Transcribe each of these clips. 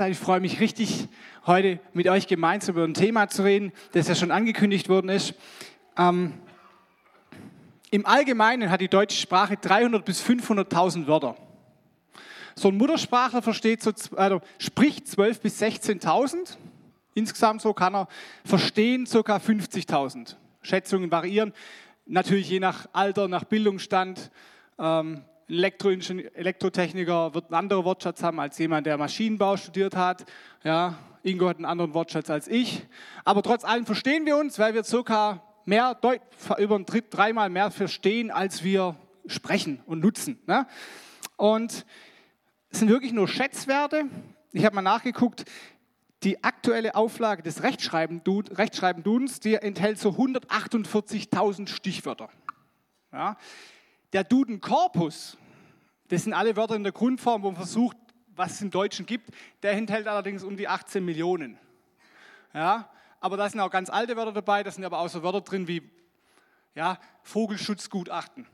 Ich freue mich richtig, heute mit euch gemeinsam über ein Thema zu reden, das ja schon angekündigt worden ist. Ähm, Im Allgemeinen hat die deutsche Sprache 300.000 bis 500.000 Wörter. So ein Muttersprachler versteht so, also spricht 12.000 bis 16.000. Insgesamt so kann er verstehen ca. 50.000. Schätzungen variieren, natürlich je nach Alter, nach Bildungsstand. Ähm, Elektrotechniker wird einen anderen Wortschatz haben als jemand, der Maschinenbau studiert hat. Ja, Ingo hat einen anderen Wortschatz als ich. Aber trotz allem verstehen wir uns, weil wir circa mehr, über ein Dritt, dreimal mehr verstehen, als wir sprechen und nutzen. Ne? Und es sind wirklich nur Schätzwerte. Ich habe mal nachgeguckt, die aktuelle Auflage des Rechtschreiben-Dudens, die enthält so 148.000 Stichwörter. Ja. Der Duden-Korpus, das sind alle Wörter in der Grundform, wo man versucht, was es im Deutschen gibt, der enthält allerdings um die 18 Millionen. Ja, aber da sind auch ganz alte Wörter dabei, da sind aber auch so Wörter drin wie ja, Vogelschutzgutachten.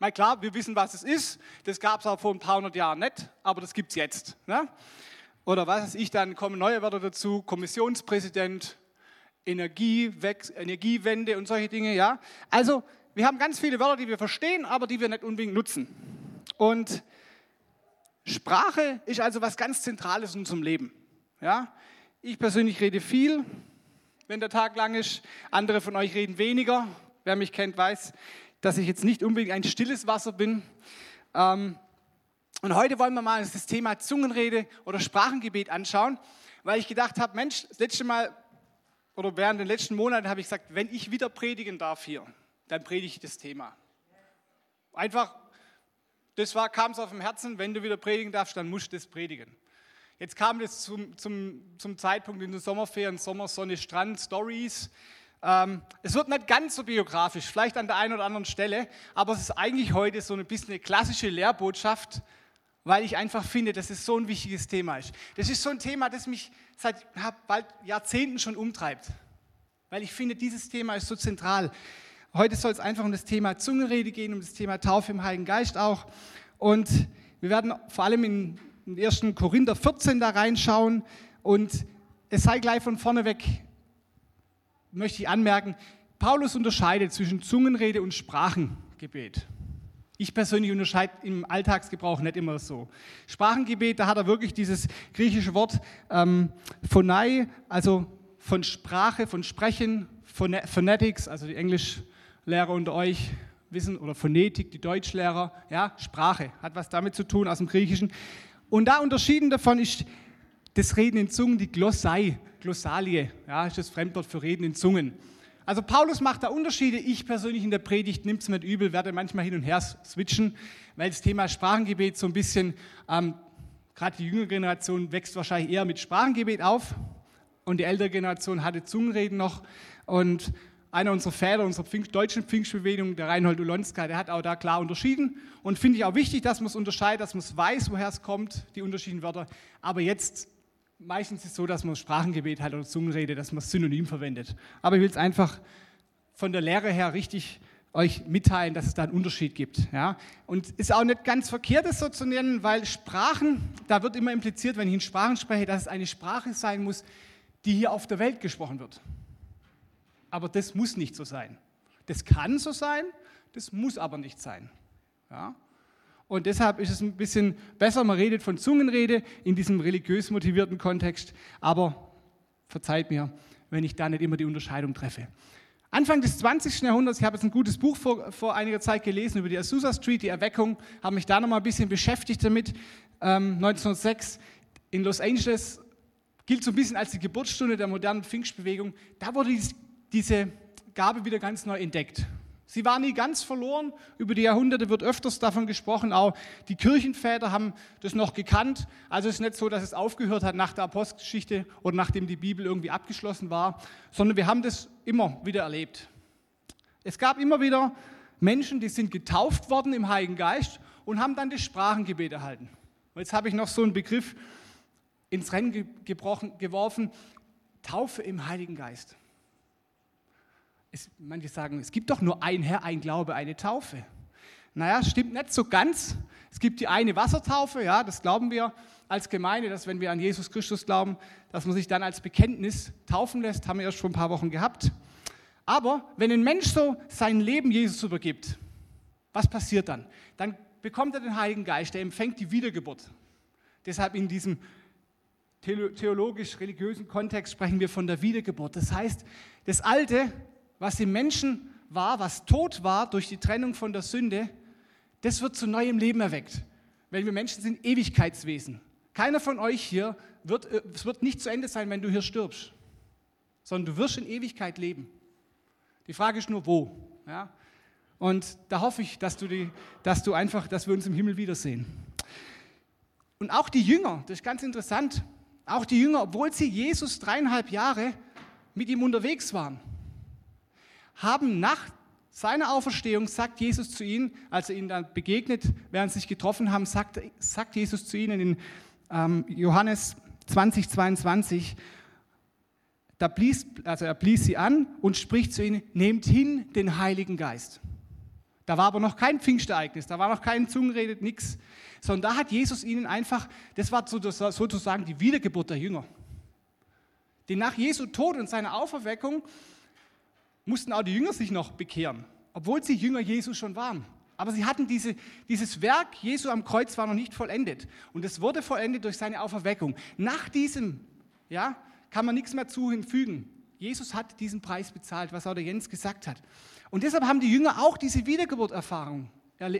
Mal klar, wir wissen, was es ist. Das gab es auch vor ein paar hundert Jahren nicht, aber das gibt es jetzt. Ne? Oder was weiß ich, dann kommen neue Wörter dazu, Kommissionspräsident, Energiewende und solche Dinge. Ja? Also wir haben ganz viele Wörter, die wir verstehen, aber die wir nicht unbedingt nutzen. Und Sprache ist also was ganz Zentrales in unserem Leben. Ja? Ich persönlich rede viel, wenn der Tag lang ist. Andere von euch reden weniger. Wer mich kennt, weiß, dass ich jetzt nicht unbedingt ein stilles Wasser bin. Ähm, und heute wollen wir mal das Thema Zungenrede oder Sprachengebet anschauen, weil ich gedacht habe, Mensch, das letzte Mal oder während den letzten Monaten habe ich gesagt, wenn ich wieder predigen darf hier, dann predige ich das Thema. Einfach, das kam es auf dem Herzen, wenn du wieder predigen darfst, dann musst du das predigen. Jetzt kam das zum, zum, zum Zeitpunkt in den Sommerferien, Sommersonne, Strand, Stories. Ähm, es wird nicht ganz so biografisch, vielleicht an der einen oder anderen Stelle, aber es ist eigentlich heute so ein bisschen eine klassische Lehrbotschaft, weil ich einfach finde, dass es so ein wichtiges Thema ist. Das ist so ein Thema, das mich seit bald Jahrzehnten schon umtreibt, weil ich finde, dieses Thema ist so zentral. Heute soll es einfach um das Thema Zungenrede gehen, um das Thema Taufe im Heiligen Geist auch. Und wir werden vor allem in, in 1. Korinther 14 da reinschauen. Und es sei gleich von vorne weg, möchte ich anmerken, Paulus unterscheidet zwischen Zungenrede und Sprachengebet. Ich persönlich unterscheide im Alltagsgebrauch nicht immer so. Sprachengebet, da hat er wirklich dieses griechische Wort ähm, phonai, also von Sprache, von Sprechen, Phonetics, also die Englisch Lehrer unter euch wissen, oder Phonetik, die Deutschlehrer, ja, Sprache hat was damit zu tun aus dem Griechischen. Und da unterschieden davon ist das Reden in Zungen, die Glossai, Glossalie, ja, ist das Fremdwort für Reden in Zungen. Also Paulus macht da Unterschiede. Ich persönlich in der Predigt nimmt es mit übel, werde manchmal hin und her switchen, weil das Thema Sprachengebet so ein bisschen, ähm, gerade die jüngere Generation wächst wahrscheinlich eher mit Sprachengebet auf und die ältere Generation hatte Zungenreden noch. Und einer unserer Väter unserer Pfingst, deutschen Pfingstbewegung, der Reinhold Ulonska, der hat auch da klar unterschieden. Und finde ich auch wichtig, dass man es unterscheidet, dass man es weiß, woher es kommt, die unterschiedlichen Wörter. Aber jetzt, meistens ist es so, dass man Sprachengebet hat oder Zungenrede, dass man es synonym verwendet. Aber ich will es einfach von der Lehre her richtig euch mitteilen, dass es da einen Unterschied gibt. Ja? Und ist auch nicht ganz verkehrt, das so zu nennen, weil Sprachen, da wird immer impliziert, wenn ich in Sprachen spreche, dass es eine Sprache sein muss, die hier auf der Welt gesprochen wird aber das muss nicht so sein. Das kann so sein, das muss aber nicht sein. Ja? Und deshalb ist es ein bisschen besser, man redet von Zungenrede in diesem religiös motivierten Kontext, aber verzeiht mir, wenn ich da nicht immer die Unterscheidung treffe. Anfang des 20. Jahrhunderts, ich habe jetzt ein gutes Buch vor, vor einiger Zeit gelesen über die Azusa Street, die Erweckung, habe mich da noch mal ein bisschen beschäftigt damit. Ähm, 1906 in Los Angeles gilt so ein bisschen als die Geburtsstunde der modernen Pfingstbewegung. Da wurde dieses diese Gabe wieder ganz neu entdeckt. Sie war nie ganz verloren. Über die Jahrhunderte wird öfters davon gesprochen. Auch die Kirchenväter haben das noch gekannt. Also es ist nicht so, dass es aufgehört hat nach der Apostelgeschichte oder nachdem die Bibel irgendwie abgeschlossen war, sondern wir haben das immer wieder erlebt. Es gab immer wieder Menschen, die sind getauft worden im Heiligen Geist und haben dann das Sprachengebet erhalten. Und jetzt habe ich noch so einen Begriff ins Rennen gebrochen, geworfen: Taufe im Heiligen Geist es, manche sagen, es gibt doch nur ein Herr, ein Glaube, eine Taufe. Naja, stimmt nicht so ganz. Es gibt die eine Wassertaufe, ja, das glauben wir. als Gemeinde, dass wenn wir an Jesus Christus glauben, dass man sich dann als Bekenntnis taufen lässt. Haben wir erst vor ein paar Wochen gehabt. Aber wenn ein Mensch so sein Leben Jesus übergibt, was passiert dann? Dann bekommt er den Heiligen Geist, der empfängt die Wiedergeburt. Deshalb in diesem theologisch-religiösen Kontext sprechen wir von der Wiedergeburt. Das heißt, das Alte, was im Menschen war, was tot war durch die Trennung von der Sünde, das wird zu neuem Leben erweckt. Weil wir Menschen sind Ewigkeitswesen. Keiner von euch hier wird, äh, es wird nicht zu Ende sein, wenn du hier stirbst, sondern du wirst in Ewigkeit leben. Die Frage ist nur, wo. Ja? Und da hoffe ich, dass du, die, dass du einfach, dass wir uns im Himmel wiedersehen. Und auch die Jünger, das ist ganz interessant, auch die Jünger, obwohl sie Jesus dreieinhalb Jahre mit ihm unterwegs waren, haben nach seiner Auferstehung, sagt Jesus zu ihnen, als er ihnen dann begegnet, während sie sich getroffen haben, sagt, sagt Jesus zu ihnen in ähm, Johannes 20, 22, da blies, also er blies sie an und spricht zu ihnen, nehmt hin den Heiligen Geist. Da war aber noch kein Pfingstereignis, da war noch kein Zungenredet, nichts, sondern da hat Jesus ihnen einfach, das war sozusagen die Wiedergeburt der Jünger. Denn nach Jesu Tod und seiner Auferweckung mussten auch die Jünger sich noch bekehren, obwohl sie Jünger Jesu schon waren. Aber sie hatten diese, dieses Werk Jesu am Kreuz war noch nicht vollendet. Und es wurde vollendet durch seine Auferweckung. Nach diesem, ja, kann man nichts mehr zu hinfügen. Jesus hat diesen Preis bezahlt, was auch der Jens gesagt hat. Und deshalb haben die Jünger auch diese Wiedergeburterfahrung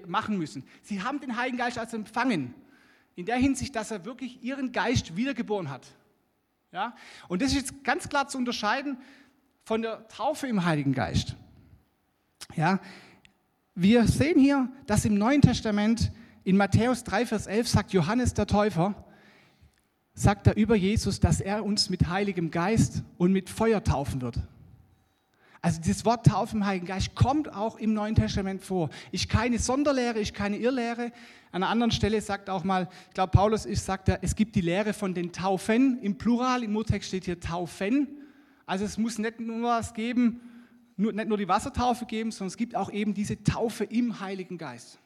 machen müssen. Sie haben den Heiligen Geist also empfangen. In der Hinsicht, dass er wirklich ihren Geist wiedergeboren hat. Ja? Und das ist jetzt ganz klar zu unterscheiden von der Taufe im Heiligen Geist. Ja? Wir sehen hier, dass im Neuen Testament in Matthäus 3, Vers 11 sagt Johannes der Täufer, sagt er über Jesus, dass er uns mit Heiligem Geist und mit Feuer taufen wird. Also das Wort Taufe im Heiligen Geist kommt auch im Neuen Testament vor. Ich keine Sonderlehre, ich keine Irrlehre. An einer anderen Stelle sagt auch mal, ich glaube Paulus ist, sagt er, es gibt die Lehre von den Taufen. Im Plural, im Urtext steht hier Taufen. Also es muss nicht nur was geben, nur, nicht nur die Wassertaufe geben, sondern es gibt auch eben diese Taufe im Heiligen Geist.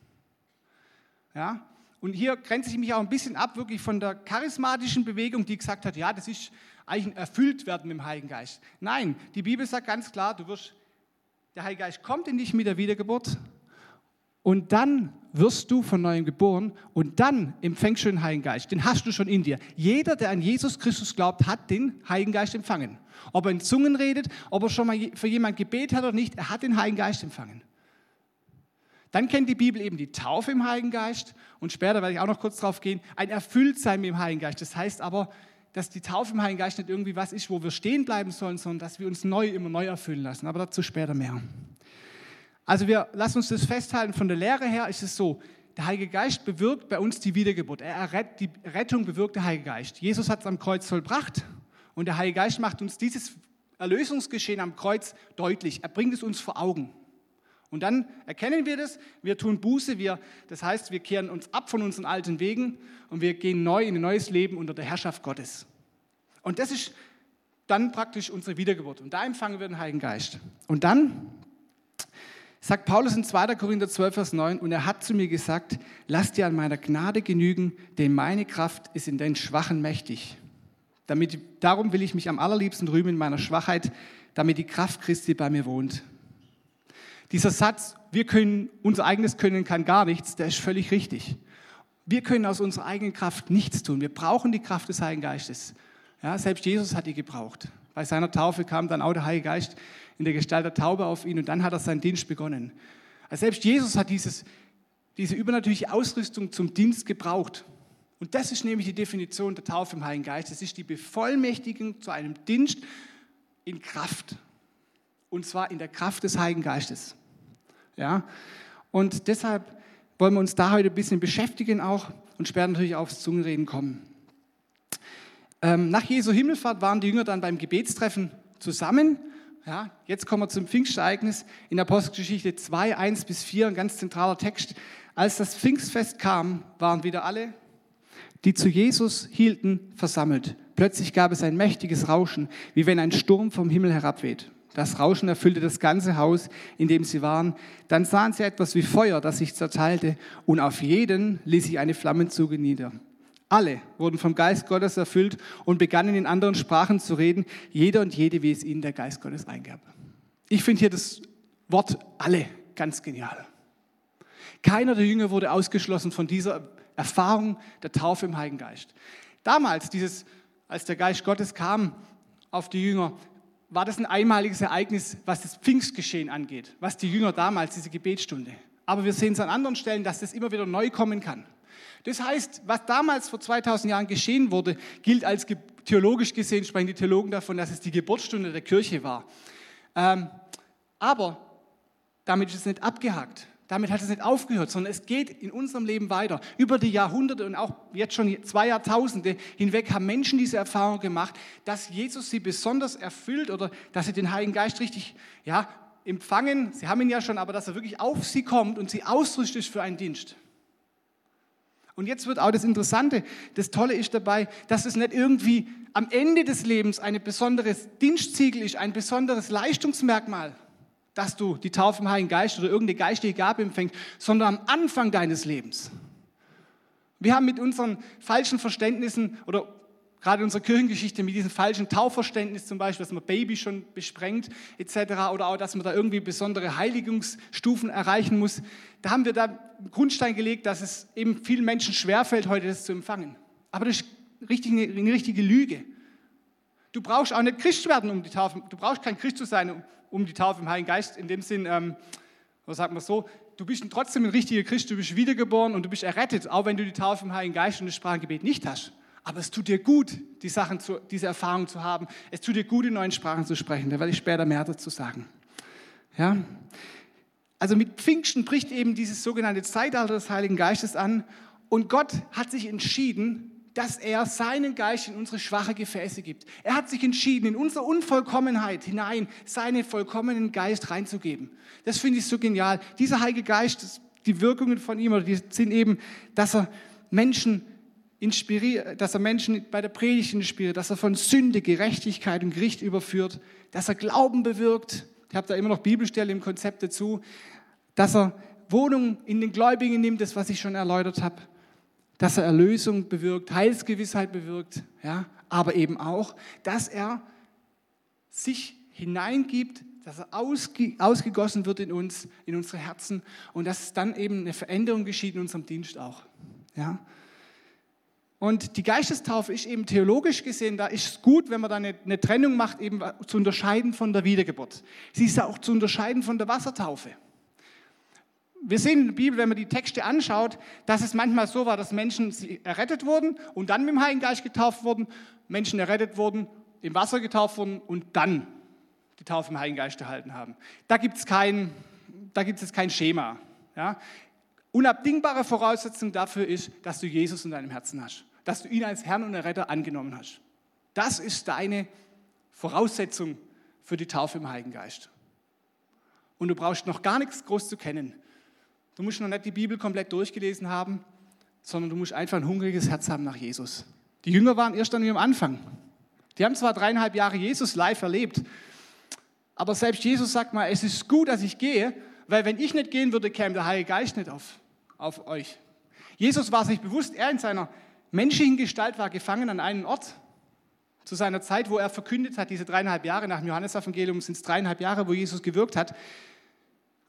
Ja? Und hier grenze ich mich auch ein bisschen ab, wirklich von der charismatischen Bewegung, die gesagt hat, ja, das ist eigentlich ein Erfülltwerden mit dem Heiligen Geist. Nein, die Bibel sagt ganz klar, du wirst, der Heilige Geist kommt in dich mit der Wiedergeburt und dann wirst du von neuem geboren und dann empfängst du den Heiligen Geist. Den hast du schon in dir. Jeder, der an Jesus Christus glaubt, hat den Heiligen Geist empfangen. Ob er in Zungen redet, ob er schon mal für jemanden gebetet hat oder nicht, er hat den Heiligen Geist empfangen. Dann kennt die Bibel eben die Taufe im Heiligen Geist und später werde ich auch noch kurz darauf gehen, ein Erfülltsein mit dem Heiligen Geist. Das heißt aber, dass die Taufe im Heiligen Geist nicht irgendwie was ist, wo wir stehen bleiben sollen, sondern dass wir uns neu, immer neu erfüllen lassen. Aber dazu später mehr. Also wir lassen uns das festhalten, von der Lehre her ist es so, der Heilige Geist bewirkt bei uns die Wiedergeburt. Er errett, die Rettung bewirkt der Heilige Geist. Jesus hat es am Kreuz vollbracht und der Heilige Geist macht uns dieses Erlösungsgeschehen am Kreuz deutlich. Er bringt es uns vor Augen. Und dann erkennen wir das, wir tun Buße, wir, das heißt, wir kehren uns ab von unseren alten Wegen und wir gehen neu in ein neues Leben unter der Herrschaft Gottes. Und das ist dann praktisch unsere Wiedergeburt. Und da empfangen wir den Heiligen Geist. Und dann sagt Paulus in 2. Korinther 12, Vers 9, und er hat zu mir gesagt, lass dir an meiner Gnade genügen, denn meine Kraft ist in den Schwachen mächtig. Damit, darum will ich mich am allerliebsten rühmen in meiner Schwachheit, damit die Kraft Christi bei mir wohnt. Dieser Satz, wir können, unser eigenes Können kann gar nichts, der ist völlig richtig. Wir können aus unserer eigenen Kraft nichts tun. Wir brauchen die Kraft des Heiligen Geistes. Ja, selbst Jesus hat die gebraucht. Bei seiner Taufe kam dann auch der Heilige Geist in der Gestalt der Taube auf ihn und dann hat er seinen Dienst begonnen. Also selbst Jesus hat dieses, diese übernatürliche Ausrüstung zum Dienst gebraucht. Und das ist nämlich die Definition der Taufe im Heiligen Geist. Es ist die Bevollmächtigung zu einem Dienst in Kraft. Und zwar in der Kraft des Heiligen Geistes. Ja? Und deshalb wollen wir uns da heute ein bisschen beschäftigen auch und später natürlich aufs Zungenreden kommen. Ähm, nach Jesu Himmelfahrt waren die Jünger dann beim Gebetstreffen zusammen ja, jetzt kommen wir zum Pfingstereignis in Apostelgeschichte 2, 1 bis 4, ein ganz zentraler Text. Als das Pfingstfest kam, waren wieder alle, die zu Jesus hielten, versammelt. Plötzlich gab es ein mächtiges Rauschen, wie wenn ein Sturm vom Himmel herabweht. Das Rauschen erfüllte das ganze Haus, in dem sie waren. Dann sahen sie etwas wie Feuer, das sich zerteilte, und auf jeden ließ sich eine Flammenzunge nieder. Alle wurden vom Geist Gottes erfüllt und begannen in anderen Sprachen zu reden, jeder und jede, wie es ihnen der Geist Gottes eingab. Ich finde hier das Wort alle ganz genial. Keiner der Jünger wurde ausgeschlossen von dieser Erfahrung der Taufe im Heiligen Geist. Damals, dieses, als der Geist Gottes kam auf die Jünger, war das ein einmaliges Ereignis, was das Pfingstgeschehen angeht, was die Jünger damals, diese Gebetsstunde. Aber wir sehen es an anderen Stellen, dass das immer wieder neu kommen kann. Das heißt, was damals vor 2000 Jahren geschehen wurde, gilt als theologisch gesehen, sprechen die Theologen davon, dass es die Geburtsstunde der Kirche war. Ähm, aber damit ist es nicht abgehakt. Damit hat es nicht aufgehört, sondern es geht in unserem Leben weiter. Über die Jahrhunderte und auch jetzt schon zwei Jahrtausende hinweg haben Menschen diese Erfahrung gemacht, dass Jesus sie besonders erfüllt oder dass sie den Heiligen Geist richtig ja, empfangen. Sie haben ihn ja schon, aber dass er wirklich auf sie kommt und sie ausrüstet für einen Dienst. Und jetzt wird auch das Interessante, das Tolle ist dabei, dass es nicht irgendwie am Ende des Lebens ein besonderes Dienstziegel ist, ein besonderes Leistungsmerkmal, dass du die Taufe im Heiligen Geist oder irgendeine geistige Gabe empfängst, sondern am Anfang deines Lebens. Wir haben mit unseren falschen Verständnissen oder gerade in unserer Kirchengeschichte mit diesem falschen Taufverständnis zum Beispiel, dass man Baby schon besprengt etc. oder auch, dass man da irgendwie besondere Heiligungsstufen erreichen muss, da haben wir da einen Grundstein gelegt, dass es eben vielen Menschen schwerfällt, heute das zu empfangen. Aber das ist richtig, eine richtige Lüge. Du brauchst auch nicht Christ werden, um die Taufe, du brauchst kein Christ zu sein, um die Taufe im Heiligen Geist, in dem Sinn, ähm, was sagt man so, du bist trotzdem ein richtiger Christ, du bist wiedergeboren und du bist errettet, auch wenn du die Taufe im Heiligen Geist und das Sprachengebet nicht hast. Aber es tut dir gut, die Sachen zu, diese Erfahrung zu haben. Es tut dir gut, in neuen Sprachen zu sprechen. Da werde ich später mehr dazu sagen. Ja? Also mit Pfingsten bricht eben dieses sogenannte Zeitalter des Heiligen Geistes an. Und Gott hat sich entschieden, dass er seinen Geist in unsere schwache Gefäße gibt. Er hat sich entschieden, in unsere Unvollkommenheit hinein seinen vollkommenen Geist reinzugeben. Das finde ich so genial. Dieser Heilige Geist, die Wirkungen von ihm, sind eben, dass er Menschen inspiriert, dass er Menschen bei der Predigt inspiriert, dass er von Sünde, Gerechtigkeit und Gericht überführt, dass er Glauben bewirkt. Ich habe da immer noch Bibelstelle im Konzept dazu, dass er Wohnung in den Gläubigen nimmt, das was ich schon erläutert habe dass er Erlösung bewirkt, Heilsgewissheit bewirkt, ja, aber eben auch, dass er sich hineingibt, dass er ausge, ausgegossen wird in uns, in unsere Herzen und dass dann eben eine Veränderung geschieht in unserem Dienst auch. Ja. Und die Geistestaufe ist eben theologisch gesehen, da ist es gut, wenn man da eine, eine Trennung macht, eben zu unterscheiden von der Wiedergeburt. Sie ist auch zu unterscheiden von der Wassertaufe wir sehen in der Bibel, wenn man die Texte anschaut, dass es manchmal so war, dass Menschen errettet wurden und dann mit dem Heiligen Geist getauft wurden, Menschen errettet wurden, im Wasser getauft wurden und dann die Taufe im Heiligen Geist erhalten haben. Da gibt es kein, da gibt es kein Schema. Ja? Unabdingbare Voraussetzung dafür ist, dass du Jesus in deinem Herzen hast, dass du ihn als Herrn und Erretter angenommen hast. Das ist deine Voraussetzung für die Taufe im Heiligen Geist. Und du brauchst noch gar nichts groß zu kennen. Du musst noch nicht die Bibel komplett durchgelesen haben, sondern du musst einfach ein hungriges Herz haben nach Jesus. Die Jünger waren erst an ihrem Anfang. Die haben zwar dreieinhalb Jahre Jesus live erlebt, aber selbst Jesus sagt mal, es ist gut, dass ich gehe, weil wenn ich nicht gehen würde, käme der Heilige Geist nicht auf, auf euch. Jesus war sich bewusst, er in seiner menschlichen Gestalt war gefangen an einem Ort. Zu seiner Zeit, wo er verkündet hat, diese dreieinhalb Jahre nach dem Johannesevangelium sind es dreieinhalb Jahre, wo Jesus gewirkt hat,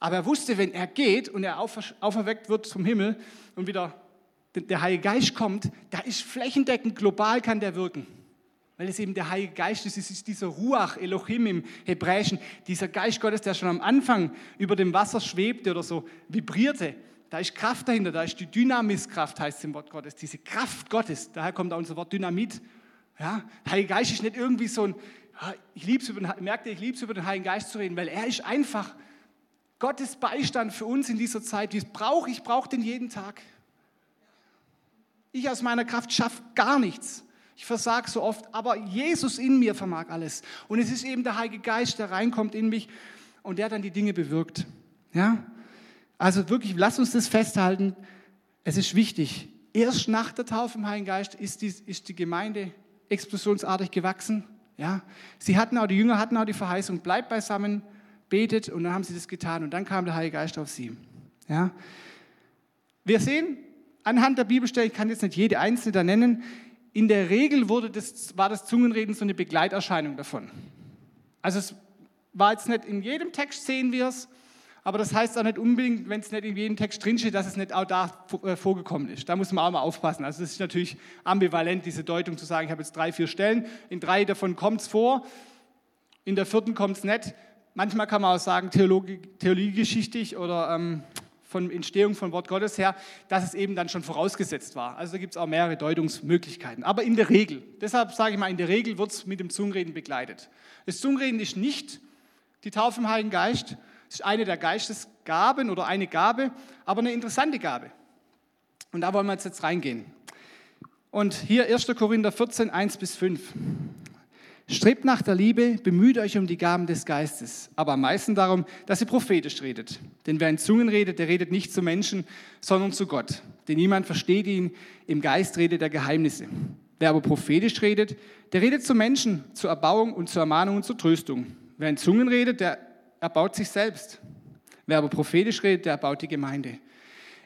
aber er wusste, wenn er geht und er auferweckt wird zum Himmel und wieder der Heilige Geist kommt, da ist flächendeckend global kann der wirken. Weil es eben der Heilige Geist ist, es ist dieser Ruach Elohim im Hebräischen, dieser Geist Gottes, der schon am Anfang über dem Wasser schwebte oder so vibrierte. Da ist Kraft dahinter, da ist die Dynamiskraft, heißt es im Wort Gottes, diese Kraft Gottes. Daher kommt auch unser Wort Dynamit. Ja, der Heilige Geist ist nicht irgendwie so ein, ich lieb's über den, merkte, ich liebe es über den Heiligen Geist zu reden, weil er ist einfach Gottes Beistand für uns in dieser Zeit. Ich brauche ich brauch den jeden Tag. Ich aus meiner Kraft schaffe gar nichts. Ich versage so oft, aber Jesus in mir vermag alles. Und es ist eben der Heilige Geist, der reinkommt in mich und der dann die Dinge bewirkt. Ja? Also wirklich, lass uns das festhalten. Es ist wichtig. Erst nach der Taufe im Heiligen Geist ist die, ist die Gemeinde explosionsartig gewachsen. Ja? Sie hatten auch, die Jünger hatten auch die Verheißung, bleibt beisammen, betet und dann haben sie das getan und dann kam der Heilige Geist auf sie. Ja? Wir sehen, anhand der Bibelstelle, ich kann jetzt nicht jede einzelne da nennen, in der Regel wurde das, war das Zungenreden so eine Begleiterscheinung davon. Also es war jetzt nicht in jedem Text sehen wir es, aber das heißt auch nicht unbedingt, wenn es nicht in jedem Text drinsteht, dass es nicht auch da äh, vorgekommen ist. Da muss man auch mal aufpassen. Also es ist natürlich ambivalent, diese Deutung zu sagen, ich habe jetzt drei, vier Stellen, in drei davon kommt es vor, in der vierten kommt es nicht. Manchmal kann man auch sagen, theologiegeschichtlich oder ähm, von Entstehung von Wort Gottes her, dass es eben dann schon vorausgesetzt war. Also da gibt es auch mehrere Deutungsmöglichkeiten. Aber in der Regel, deshalb sage ich mal, in der Regel wird es mit dem Zungenreden begleitet. Das Zungenreden ist nicht die Taufe im Heiligen Geist, es ist eine der Geistesgaben oder eine Gabe, aber eine interessante Gabe. Und da wollen wir jetzt reingehen. Und hier 1. Korinther 14, 1 bis 5. Strebt nach der Liebe, bemüht euch um die Gaben des Geistes, aber am meisten darum, dass ihr prophetisch redet. Denn wer in Zungen redet, der redet nicht zu Menschen, sondern zu Gott. Denn niemand versteht ihn, im Geist redet er Geheimnisse. Wer aber prophetisch redet, der redet zu Menschen, zur Erbauung und zur Ermahnung und zur Tröstung. Wer in Zungen redet, der erbaut sich selbst. Wer aber prophetisch redet, der erbaut die Gemeinde.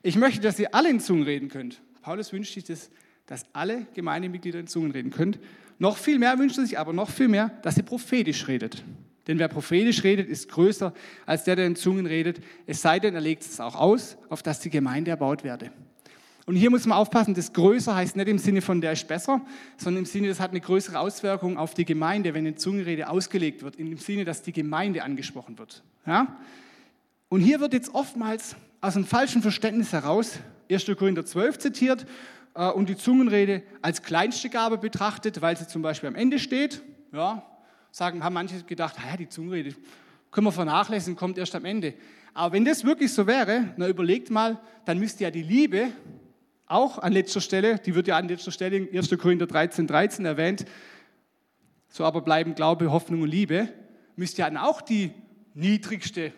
Ich möchte, dass ihr alle in Zungen reden könnt. Paulus wünscht sich das, dass alle Gemeindemitglieder in Zungen reden könnt. Noch viel mehr wünscht er sich aber noch viel mehr, dass ihr prophetisch redet. Denn wer prophetisch redet, ist größer als der, der in Zungen redet. Es sei denn, er legt es auch aus, auf dass die Gemeinde erbaut werde. Und hier muss man aufpassen, das größer heißt nicht im Sinne von der ist besser, sondern im Sinne, das hat eine größere Auswirkung auf die Gemeinde, wenn eine Zungenrede ausgelegt wird, in dem Sinne, dass die Gemeinde angesprochen wird. Ja? Und hier wird jetzt oftmals aus einem falschen Verständnis heraus 1. Korinther 12 zitiert äh, und die Zungenrede als kleinste Gabe betrachtet, weil sie zum Beispiel am Ende steht. Ja, sagen, haben manche gedacht, ja, die Zungenrede können wir vernachlässigen, kommt erst am Ende. Aber wenn das wirklich so wäre, na überlegt mal, dann müsste ja die Liebe auch an letzter Stelle, die wird ja an letzter Stelle in 1. Korinther 13, 13 erwähnt, so aber bleiben Glaube, Hoffnung und Liebe, müsste ja dann auch die niedrigste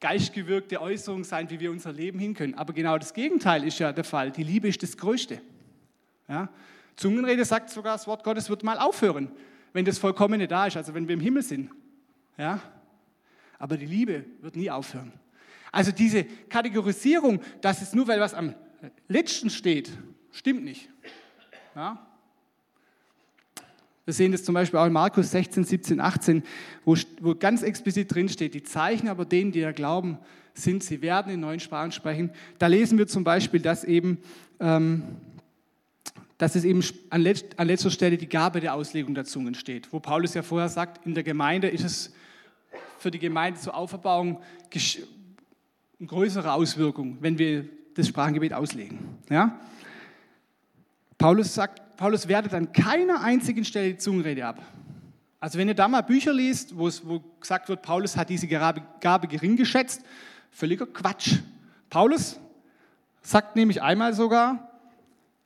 geistgewirkte Äußerung sein, wie wir unser Leben hin können. Aber genau das Gegenteil ist ja der Fall. Die Liebe ist das Größte. Ja? Zungenrede sagt sogar, das Wort Gottes wird mal aufhören, wenn das Vollkommene da ist, also wenn wir im Himmel sind. Ja? Aber die Liebe wird nie aufhören. Also diese Kategorisierung, dass es nur, weil was am letzten steht, stimmt nicht. Ja? Wir sehen das zum Beispiel auch in Markus 16, 17, 18, wo, wo ganz explizit drin steht, die Zeichen aber denen, die da glauben, sind, sie werden in neuen Sprachen sprechen. Da lesen wir zum Beispiel, dass eben, ähm, dass es eben an, letzt, an letzter Stelle die Gabe der Auslegung der Zungen steht, wo Paulus ja vorher sagt, in der Gemeinde ist es für die Gemeinde zur Auferbauung eine größere Auswirkung, wenn wir das Sprachengebet auslegen. Ja? Paulus sagt, Paulus wertet an keiner einzigen Stelle die Zungenrede ab. Also wenn ihr da mal Bücher liest, wo, es, wo gesagt wird, Paulus hat diese Gabe, Gabe gering geschätzt, völliger Quatsch. Paulus sagt nämlich einmal sogar,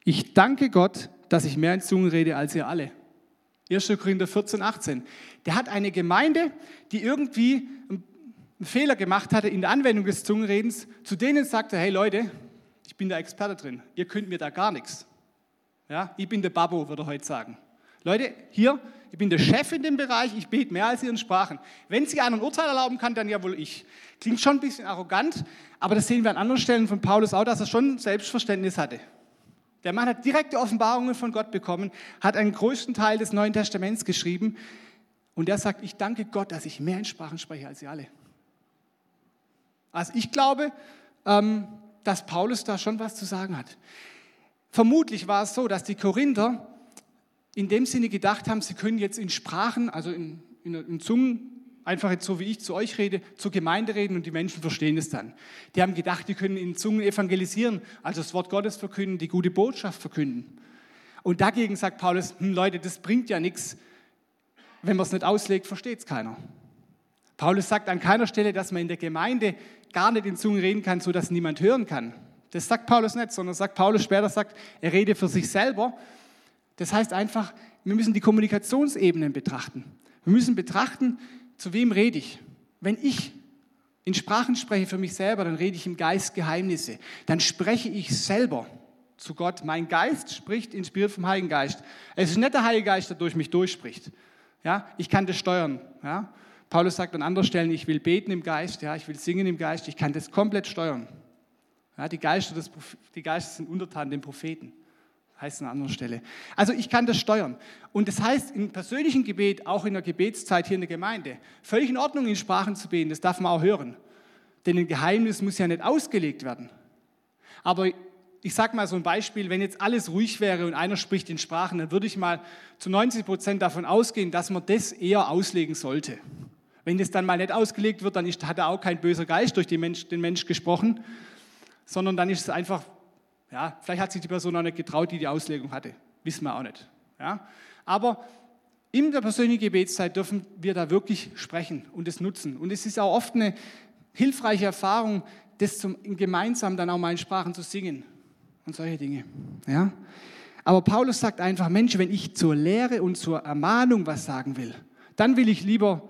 ich danke Gott, dass ich mehr in Zungen rede als ihr alle. 1. Korinther 14, 18. Der hat eine Gemeinde, die irgendwie einen Fehler gemacht hatte in der Anwendung des Zungenredens. Zu denen sagt er, hey Leute, ich bin der Experte drin, ihr könnt mir da gar nichts. Ja, ich bin der Babbo, würde er heute sagen. Leute, hier, ich bin der Chef in dem Bereich, ich bete mehr als ihr in Sprachen. Wenn sich einer ein Urteil erlauben kann, dann ja wohl ich. Klingt schon ein bisschen arrogant, aber das sehen wir an anderen Stellen von Paulus auch, dass er schon Selbstverständnis hatte. Der Mann hat direkte Offenbarungen von Gott bekommen, hat einen größten Teil des Neuen Testaments geschrieben und er sagt, ich danke Gott, dass ich mehr in Sprachen spreche als ihr alle. Also ich glaube, ähm, dass Paulus da schon was zu sagen hat. Vermutlich war es so, dass die Korinther in dem Sinne gedacht haben, sie können jetzt in Sprachen, also in, in, in Zungen, einfach jetzt so wie ich zu euch rede, zur Gemeinde reden und die Menschen verstehen es dann. Die haben gedacht, die können in Zungen evangelisieren, also das Wort Gottes verkünden, die gute Botschaft verkünden. Und dagegen sagt Paulus, hm, Leute, das bringt ja nichts. Wenn man es nicht auslegt, versteht es keiner. Paulus sagt an keiner Stelle, dass man in der Gemeinde gar nicht in Zungen reden kann, sodass niemand hören kann. Das sagt Paulus nicht, sondern sagt Paulus später sagt, er rede für sich selber. Das heißt einfach, wir müssen die Kommunikationsebenen betrachten. Wir müssen betrachten, zu wem rede ich. Wenn ich in Sprachen spreche für mich selber, dann rede ich im Geist Geheimnisse. Dann spreche ich selber zu Gott. Mein Geist spricht inspiriert vom Heiligen Geist. Es ist nicht der Heilige Geist, der durch mich durchspricht. Ja, ich kann das steuern. Ja. Paulus sagt an anderen Stellen, ich will beten im Geist, ja, ich will singen im Geist, ich kann das komplett steuern. Ja, die, Geister des, die Geister sind untertan dem Propheten. Heißt an anderer Stelle. Also ich kann das steuern. Und das heißt im persönlichen Gebet, auch in der Gebetszeit hier in der Gemeinde, völlig in Ordnung, in Sprachen zu beten. Das darf man auch hören. Denn ein Geheimnis muss ja nicht ausgelegt werden. Aber ich sage mal so ein Beispiel, wenn jetzt alles ruhig wäre und einer spricht in Sprachen, dann würde ich mal zu 90 Prozent davon ausgehen, dass man das eher auslegen sollte. Wenn das dann mal nicht ausgelegt wird, dann ist, hat er auch kein böser Geist durch den Mensch, den Mensch gesprochen, sondern dann ist es einfach ja, vielleicht hat sich die Person auch nicht getraut, die die Auslegung hatte. Wissen wir auch nicht. Ja? Aber in der persönlichen Gebetszeit dürfen wir da wirklich sprechen und es nutzen. Und es ist auch oft eine hilfreiche Erfahrung, das zum, gemeinsam dann auch mal in Sprachen zu singen und solche Dinge. Ja? Aber Paulus sagt einfach, Mensch, wenn ich zur Lehre und zur Ermahnung was sagen will, dann will ich lieber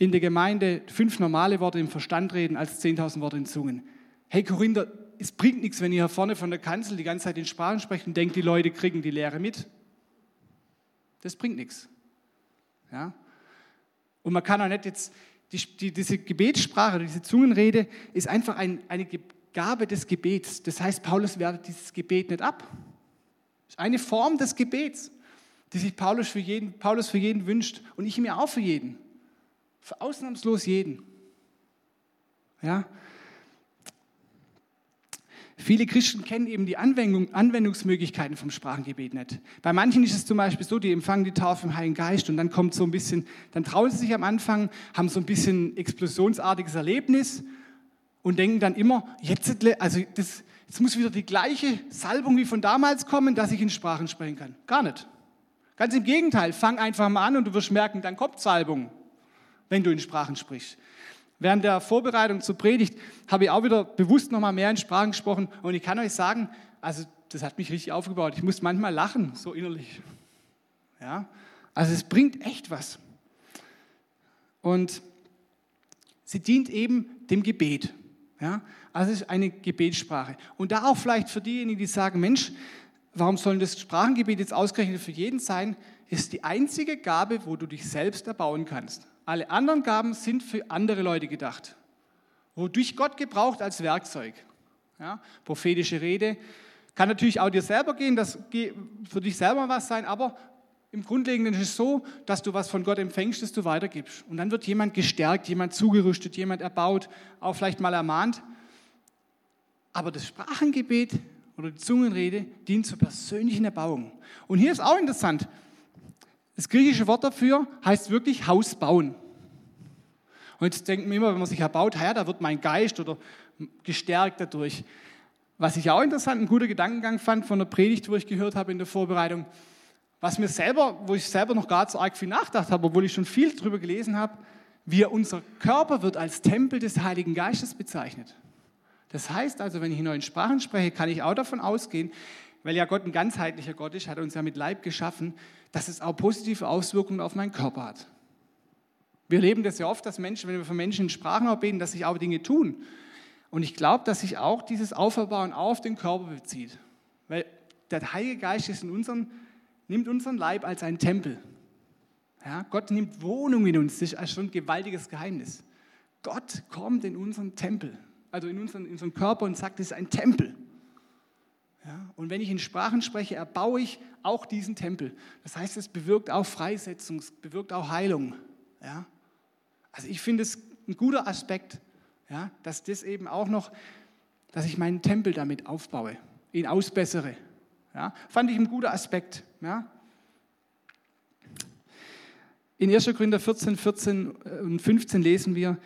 in der Gemeinde fünf normale Worte im Verstand reden als 10.000 Worte in Zungen. Hey Korinther, es bringt nichts, wenn ihr hier vorne von der Kanzel die ganze Zeit in Sprachen sprecht und denkt, die Leute kriegen die Lehre mit. Das bringt nichts. Ja? Und man kann auch nicht jetzt, die, die, diese Gebetssprache, diese Zungenrede ist einfach ein, eine Gabe des Gebets. Das heißt, Paulus wertet dieses Gebet nicht ab. Es ist eine Form des Gebets, die sich Paulus für jeden, Paulus für jeden wünscht und ich mir auch für jeden. Für ausnahmslos jeden. Ja? Viele Christen kennen eben die Anwendung, Anwendungsmöglichkeiten vom Sprachengebet nicht. Bei manchen ist es zum Beispiel so, die empfangen die Taufe im Heiligen Geist und dann kommt so ein bisschen, dann trauen sie sich am Anfang, haben so ein bisschen explosionsartiges Erlebnis und denken dann immer, jetzt, also das, jetzt muss wieder die gleiche Salbung wie von damals kommen, dass ich in Sprachen sprechen kann. Gar nicht. Ganz im Gegenteil, fang einfach mal an und du wirst merken, dann kommt Salbung, wenn du in Sprachen sprichst. Während der Vorbereitung zur Predigt habe ich auch wieder bewusst nochmal mehr in Sprachen gesprochen und ich kann euch sagen, also das hat mich richtig aufgebaut. Ich muss manchmal lachen, so innerlich. Ja? Also es bringt echt was. Und sie dient eben dem Gebet. Ja? Also es ist eine Gebetssprache. Und da auch vielleicht für diejenigen, die sagen, Mensch, warum soll das Sprachengebet jetzt ausgerechnet für jeden sein, ist die einzige Gabe, wo du dich selbst erbauen kannst. Alle anderen Gaben sind für andere Leute gedacht. Wodurch Gott gebraucht als Werkzeug. Ja, prophetische Rede kann natürlich auch dir selber gehen, das für dich selber was sein, aber im Grundlegenden ist es so, dass du was von Gott empfängst, das du weitergibst. Und dann wird jemand gestärkt, jemand zugerüstet, jemand erbaut, auch vielleicht mal ermahnt. Aber das Sprachengebet oder die Zungenrede dient zur persönlichen Erbauung. Und hier ist auch interessant, das griechische Wort dafür heißt wirklich Haus bauen. Und jetzt denken wir immer, wenn man sich erbaut, ja, da wird mein Geist oder gestärkt dadurch. Was ich auch interessant, ein guter Gedankengang fand von der Predigt, wo ich gehört habe in der Vorbereitung, was mir selber, wo ich selber noch gar so arg viel nachgedacht habe, obwohl ich schon viel darüber gelesen habe, wie unser Körper wird als Tempel des Heiligen Geistes bezeichnet. Das heißt also, wenn ich in neuen Sprachen spreche, kann ich auch davon ausgehen, weil ja Gott ein ganzheitlicher Gott ist, hat uns ja mit Leib geschaffen, dass es auch positive Auswirkungen auf meinen Körper hat. Wir erleben das ja oft, dass Menschen, wenn wir von Menschen in Sprachen beten, dass sich auch Dinge tun. Und ich glaube, dass sich auch dieses Auferbauen auf den Körper bezieht. Weil der Heilige Geist ist in unseren, nimmt unseren Leib als einen Tempel. Ja, Gott nimmt Wohnung in uns. Das ist schon ein gewaltiges Geheimnis. Gott kommt in unseren Tempel, also in unseren, in unseren Körper und sagt, es ist ein Tempel. Ja, und wenn ich in Sprachen spreche, erbaue ich auch diesen Tempel. Das heißt, es bewirkt auch Freisetzung, es bewirkt auch Heilung. Ja? Also ich finde es ein guter Aspekt, ja, dass das eben auch noch, dass ich meinen Tempel damit aufbaue, ihn ausbessere. Ja? Fand ich ein guter Aspekt. Ja? In 1. Korinther 14, 14 und 15 lesen wir,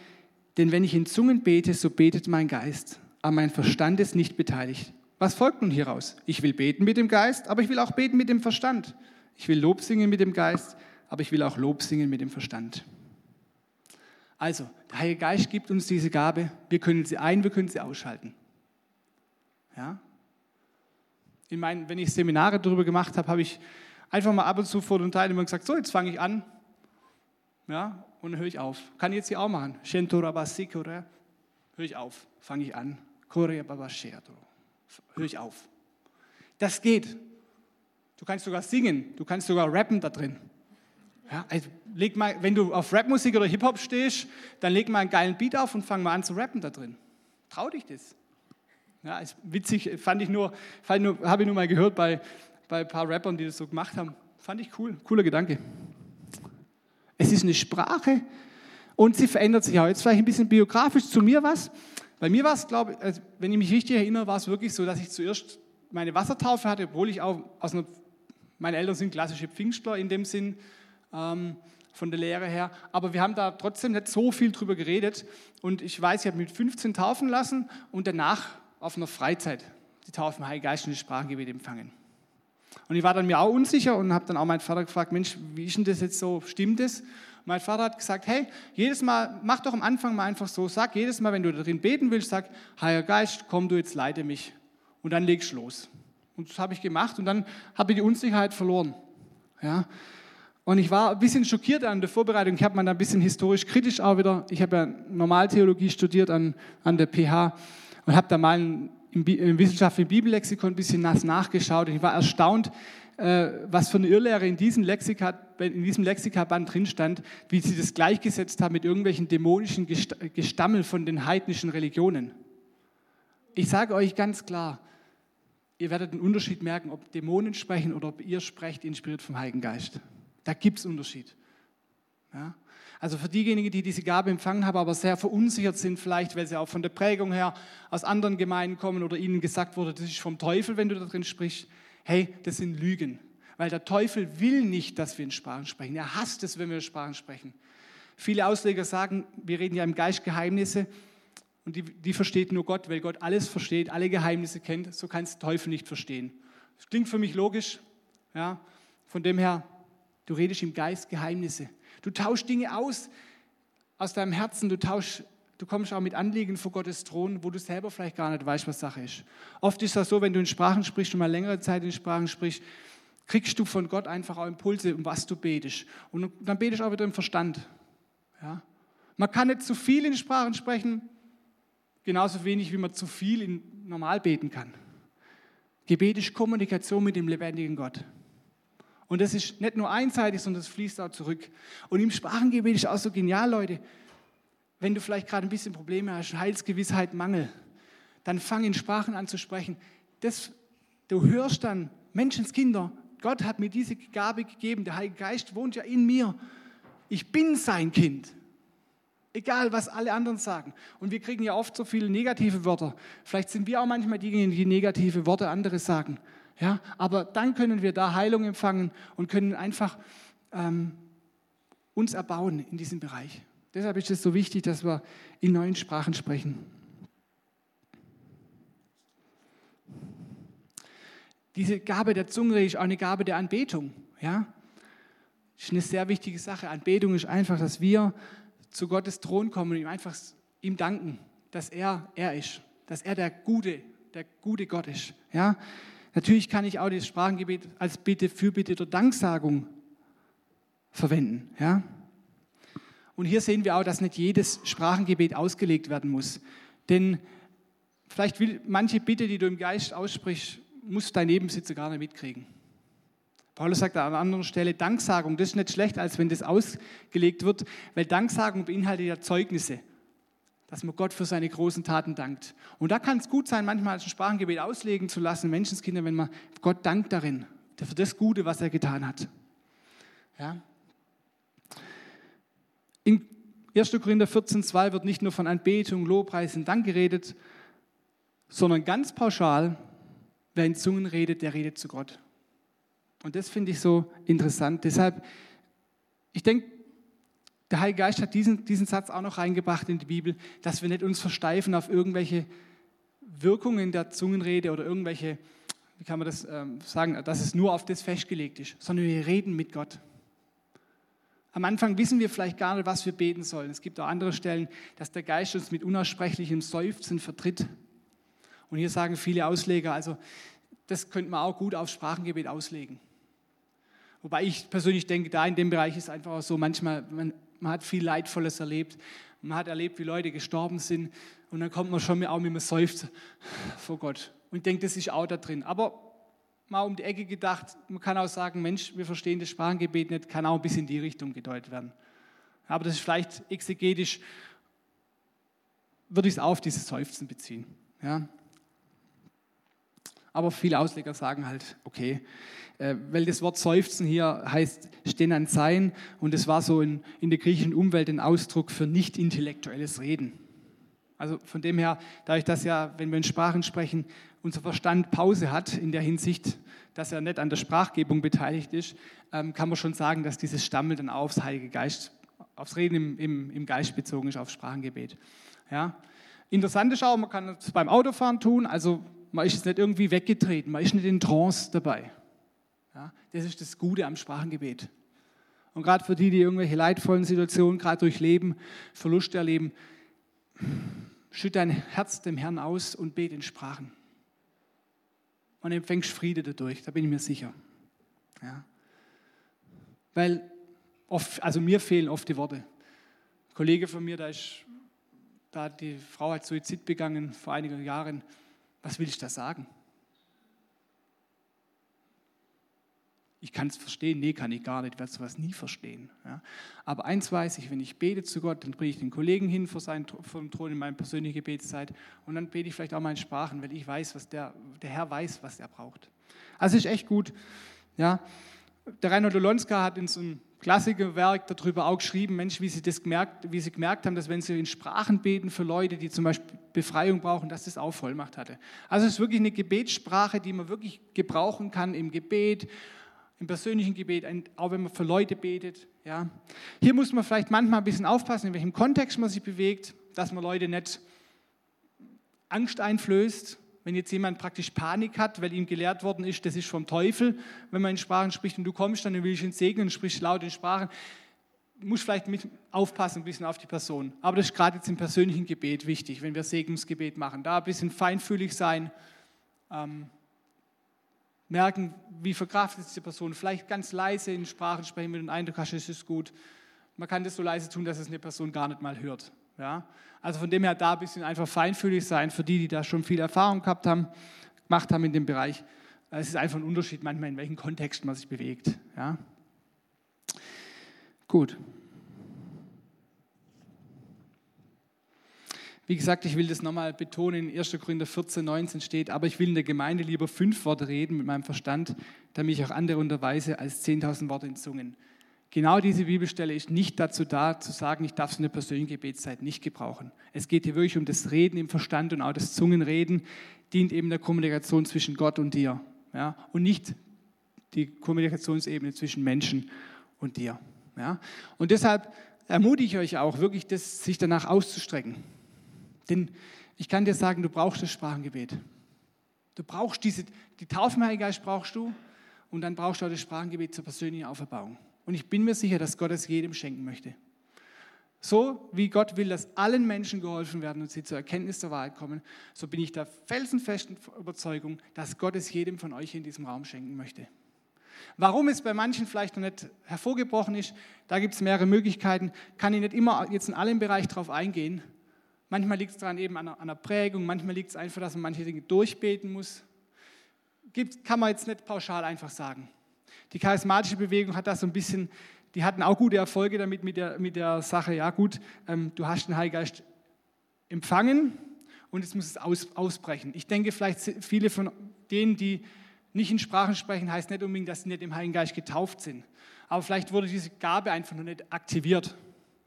denn wenn ich in Zungen bete, so betet mein Geist, aber mein Verstand ist nicht beteiligt. Was folgt nun hieraus? Ich will beten mit dem Geist, aber ich will auch beten mit dem Verstand. Ich will Lob singen mit dem Geist, aber ich will auch Lob singen mit dem Verstand. Also, der Heilige Geist gibt uns diese Gabe. Wir können sie ein, wir können sie ausschalten. Ja? In meinen, wenn ich Seminare darüber gemacht habe, habe ich einfach mal ab und zu vor den Teilnehmern gesagt: So, jetzt fange ich an. Ja, und dann höre ich auf. Kann ich jetzt hier auch machen. Höre ich auf, fange ich an. Korea höre ich auf. Das geht. Du kannst sogar singen, du kannst sogar rappen da drin. Ja, also leg mal, wenn du auf Rapmusik oder Hip-Hop stehst, dann leg mal einen geilen Beat auf und fang mal an zu rappen da drin. Trau dich das. Ja, ist witzig, fand ich nur, nur habe ich nur mal gehört bei, bei ein paar Rappern, die das so gemacht haben. Fand ich cool, cooler Gedanke. Es ist eine Sprache und sie verändert sich auch. Jetzt vielleicht ein bisschen biografisch zu mir was. Bei mir war es, glaube ich, also wenn ich mich richtig erinnere, war es wirklich so, dass ich zuerst meine Wassertaufe hatte, obwohl ich auch aus einer, meine Eltern sind klassische Pfingstler in dem Sinn, ähm, von der Lehre her. Aber wir haben da trotzdem nicht so viel drüber geredet. Und ich weiß, ich habe mit 15 taufen lassen und danach auf einer Freizeit die Taufe im Heiligen Geist und die Sprachengebet empfangen. Und ich war dann mir auch unsicher und habe dann auch meinen Vater gefragt, Mensch, wie ist denn das jetzt so, stimmt das? Mein Vater hat gesagt, hey, jedes Mal, mach doch am Anfang mal einfach so, sag jedes Mal, wenn du darin beten willst, sag, Heiliger Geist, komm du jetzt, leite mich. Und dann legst du los. Und das habe ich gemacht und dann habe ich die Unsicherheit verloren. Ja. Und ich war ein bisschen schockiert an der Vorbereitung. Ich habe mal ein bisschen historisch kritisch auch wieder. Ich habe ja Normaltheologie studiert an, an der PH und habe da mal im, im wissenschaftlichen Bibellexikon ein bisschen nachgeschaut. Und ich war erstaunt, was für eine Irrlehre in diesem, Lexika, in diesem Lexikaband drin stand, wie sie das gleichgesetzt haben mit irgendwelchen dämonischen Gestammel von den heidnischen Religionen. Ich sage euch ganz klar, ihr werdet den Unterschied merken, ob Dämonen sprechen oder ob ihr sprecht inspiriert vom Heiligen Geist. Da gibt es Unterschied. Ja? Also für diejenigen, die diese Gabe empfangen haben, aber sehr verunsichert sind, vielleicht weil sie auch von der Prägung her aus anderen Gemeinden kommen oder ihnen gesagt wurde, das ist vom Teufel, wenn du da drin sprichst, hey, das sind Lügen. Weil der Teufel will nicht, dass wir in Sprachen sprechen. Er hasst es, wenn wir in Sprachen sprechen. Viele Ausleger sagen, wir reden ja im Geist Geheimnisse und die, die versteht nur Gott, weil Gott alles versteht, alle Geheimnisse kennt. So kann es der Teufel nicht verstehen. Das klingt für mich logisch. Ja. Von dem her, du redest im Geist Geheimnisse. Du tauschst Dinge aus aus deinem Herzen, du tauschst Du kommst auch mit Anliegen vor Gottes Thron, wo du selber vielleicht gar nicht weißt, was Sache ist. Oft ist das so, wenn du in Sprachen sprichst und mal längere Zeit in Sprachen sprichst, kriegst du von Gott einfach auch Impulse, um was du betest. Und dann betest du auch wieder im Verstand. Ja? Man kann nicht zu viel in Sprachen sprechen, genauso wenig wie man zu viel in normal beten kann. Gebet ist Kommunikation mit dem lebendigen Gott. Und das ist nicht nur einseitig, sondern das fließt auch zurück. Und im Sprachengebet ist auch so genial, Leute wenn du vielleicht gerade ein bisschen Probleme hast, Heilsgewissheit, Mangel, dann fang in Sprachen an zu sprechen. Das, du hörst dann, Menschenskinder, Gott hat mir diese Gabe gegeben, der Heilige Geist wohnt ja in mir. Ich bin sein Kind. Egal, was alle anderen sagen. Und wir kriegen ja oft so viele negative Wörter. Vielleicht sind wir auch manchmal diejenigen, die negative Worte andere sagen. Ja, aber dann können wir da Heilung empfangen und können einfach ähm, uns erbauen in diesem Bereich. Deshalb ist es so wichtig, dass wir in neuen Sprachen sprechen. Diese Gabe der Zungenrede ist auch eine Gabe der Anbetung. Ja? Das ist eine sehr wichtige Sache. Anbetung ist einfach, dass wir zu Gottes Thron kommen und ihm einfach ihm danken, dass er er ist, dass er der gute, der gute Gott ist. Ja? Natürlich kann ich auch das Sprachengebet als Bitte, Fürbitte oder Danksagung verwenden. Ja? Und hier sehen wir auch, dass nicht jedes Sprachengebet ausgelegt werden muss. Denn vielleicht will manche Bitte, die du im Geist aussprichst, muss dein Nebensitzer gar nicht mitkriegen. Paulus sagt an einer anderen Stelle, Danksagung, das ist nicht schlecht, als wenn das ausgelegt wird, weil Danksagung beinhaltet ja Zeugnisse, dass man Gott für seine großen Taten dankt. Und da kann es gut sein, manchmal ein Sprachengebet auslegen zu lassen, Menschenskinder, wenn man Gott dankt darin, für das Gute, was er getan hat. Ja? In 1. Korinther 14,2 wird nicht nur von Anbetung, Lobpreis und Dank geredet, sondern ganz pauschal, wer in Zungen redet, der redet zu Gott. Und das finde ich so interessant. Deshalb, ich denke, der Heilige Geist hat diesen, diesen Satz auch noch reingebracht in die Bibel, dass wir nicht uns versteifen auf irgendwelche Wirkungen der Zungenrede oder irgendwelche, wie kann man das ähm, sagen, dass es nur auf das festgelegt ist, sondern wir reden mit Gott. Am Anfang wissen wir vielleicht gar nicht, was wir beten sollen. Es gibt auch andere Stellen, dass der Geist uns mit unaussprechlichem Seufzen vertritt. Und hier sagen viele Ausleger, also das könnte man auch gut auf Sprachengebet auslegen. Wobei ich persönlich denke, da in dem Bereich ist einfach auch so, manchmal, man, man hat viel Leidvolles erlebt. Man hat erlebt, wie Leute gestorben sind. Und dann kommt man schon auch mit einem Seufzer vor Gott. Und ich denke, das ist auch da drin. Aber mal um die Ecke gedacht, man kann auch sagen, Mensch, wir verstehen das Sprachengebet nicht, kann auch ein bisschen in die Richtung gedeutet werden. Aber das ist vielleicht exegetisch, würde ich es auf dieses Seufzen beziehen. Ja? Aber viele Ausleger sagen halt, okay, äh, weil das Wort seufzen hier heißt stehen an sein und es war so in, in der griechischen Umwelt ein Ausdruck für nicht intellektuelles Reden. Also von dem her, dadurch, dass ja, wenn wir in Sprachen sprechen, unser Verstand Pause hat in der Hinsicht, dass er nicht an der Sprachgebung beteiligt ist, ähm, kann man schon sagen, dass dieses Stammeln dann aufs Heilige Geist, aufs Reden im, im, im Geist bezogen ist, aufs Sprachengebet. Ja. Interessant ist auch, man kann es beim Autofahren tun, also man ist nicht irgendwie weggetreten, man ist nicht in Trance dabei. Ja. Das ist das Gute am Sprachengebet. Und gerade für die, die irgendwelche leidvollen Situationen gerade durchleben, Verluste erleben, schütt dein Herz dem Herrn aus und bete in Sprachen und empfängst Friede dadurch, da bin ich mir sicher. Ja. Weil, oft, also mir fehlen oft die Worte. Ein Kollege von mir, da, ist, da hat die Frau hat Suizid begangen vor einigen Jahren. Was will ich da sagen? Ich kann es verstehen, nee, kann ich gar nicht, ich werde sowas nie verstehen. Ja. Aber eins weiß ich, wenn ich bete zu Gott, dann bringe ich den Kollegen hin vor, seinen, vor dem Thron in meine persönliche Gebetszeit und dann bete ich vielleicht auch mal in Sprachen, weil ich weiß, was der, der Herr weiß, was er braucht. Also ist echt gut. Ja. Der Reinhold Olonska hat in so einem Klassikerwerk darüber auch geschrieben, Mensch, wie sie das gemerkt, wie sie gemerkt haben, dass wenn sie in Sprachen beten für Leute, die zum Beispiel Befreiung brauchen, dass das auch Vollmacht hatte. Also es ist wirklich eine Gebetssprache, die man wirklich gebrauchen kann im Gebet im persönlichen Gebet, auch wenn man für Leute betet. Ja. Hier muss man vielleicht manchmal ein bisschen aufpassen, in welchem Kontext man sich bewegt, dass man Leute nicht Angst einflößt. Wenn jetzt jemand praktisch Panik hat, weil ihm gelehrt worden ist, das ist vom Teufel, wenn man in Sprachen spricht und du kommst dann und willst ihn segnen und sprichst laut in Sprachen, muss vielleicht mit aufpassen, ein bisschen auf die Person. Aber das ist gerade jetzt im persönlichen Gebet wichtig, wenn wir Segnungsgebet machen. Da ein bisschen feinfühlig sein. Ähm, merken, wie verkraftet ist die Person. Vielleicht ganz leise in Sprachen sprechen, wenn du den Eindruck hast, es ist gut. Man kann das so leise tun, dass es eine Person gar nicht mal hört. Ja? Also von dem her da ein bisschen einfach feinfühlig sein für die, die da schon viel Erfahrung gehabt haben, gemacht haben in dem Bereich. Es ist einfach ein Unterschied manchmal, in welchem Kontext man sich bewegt. Ja? Gut. Wie gesagt, ich will das nochmal betonen, in 1. Korinther 14, 19 steht, aber ich will in der Gemeinde lieber fünf Worte reden mit meinem Verstand, damit ich auch andere unterweise als 10.000 Worte in Zungen. Genau diese Bibelstelle ist nicht dazu da, zu sagen, ich darf es in der persönlichen Gebetszeit nicht gebrauchen. Es geht hier wirklich um das Reden im Verstand und auch das Zungenreden dient eben der Kommunikation zwischen Gott und dir. Ja? Und nicht die Kommunikationsebene zwischen Menschen und dir. Ja? Und deshalb ermutige ich euch auch, wirklich das, sich danach auszustrecken. Denn ich kann dir sagen, du brauchst das Sprachengebet. Du brauchst diese, die Taufe im Heiligen brauchst du und dann brauchst du auch das Sprachengebet zur persönlichen Auferbauung. Und ich bin mir sicher, dass Gott es jedem schenken möchte. So wie Gott will, dass allen Menschen geholfen werden und sie zur Erkenntnis der Wahrheit kommen, so bin ich der felsenfesten Überzeugung, dass Gott es jedem von euch in diesem Raum schenken möchte. Warum es bei manchen vielleicht noch nicht hervorgebrochen ist, da gibt es mehrere Möglichkeiten, kann ich nicht immer jetzt in allen Bereichen drauf eingehen. Manchmal liegt es daran eben an einer Prägung, manchmal liegt es einfach, dass man manche Dinge durchbeten muss. Gibt, kann man jetzt nicht pauschal einfach sagen. Die charismatische Bewegung hat das so ein bisschen, die hatten auch gute Erfolge damit mit der, mit der Sache, ja gut, ähm, du hast den Heiligen Geist empfangen und jetzt muss es aus, ausbrechen. Ich denke, vielleicht viele von denen, die nicht in Sprachen sprechen, heißt nicht unbedingt, dass sie nicht im Heiligen Geist getauft sind. Aber vielleicht wurde diese Gabe einfach noch nicht aktiviert,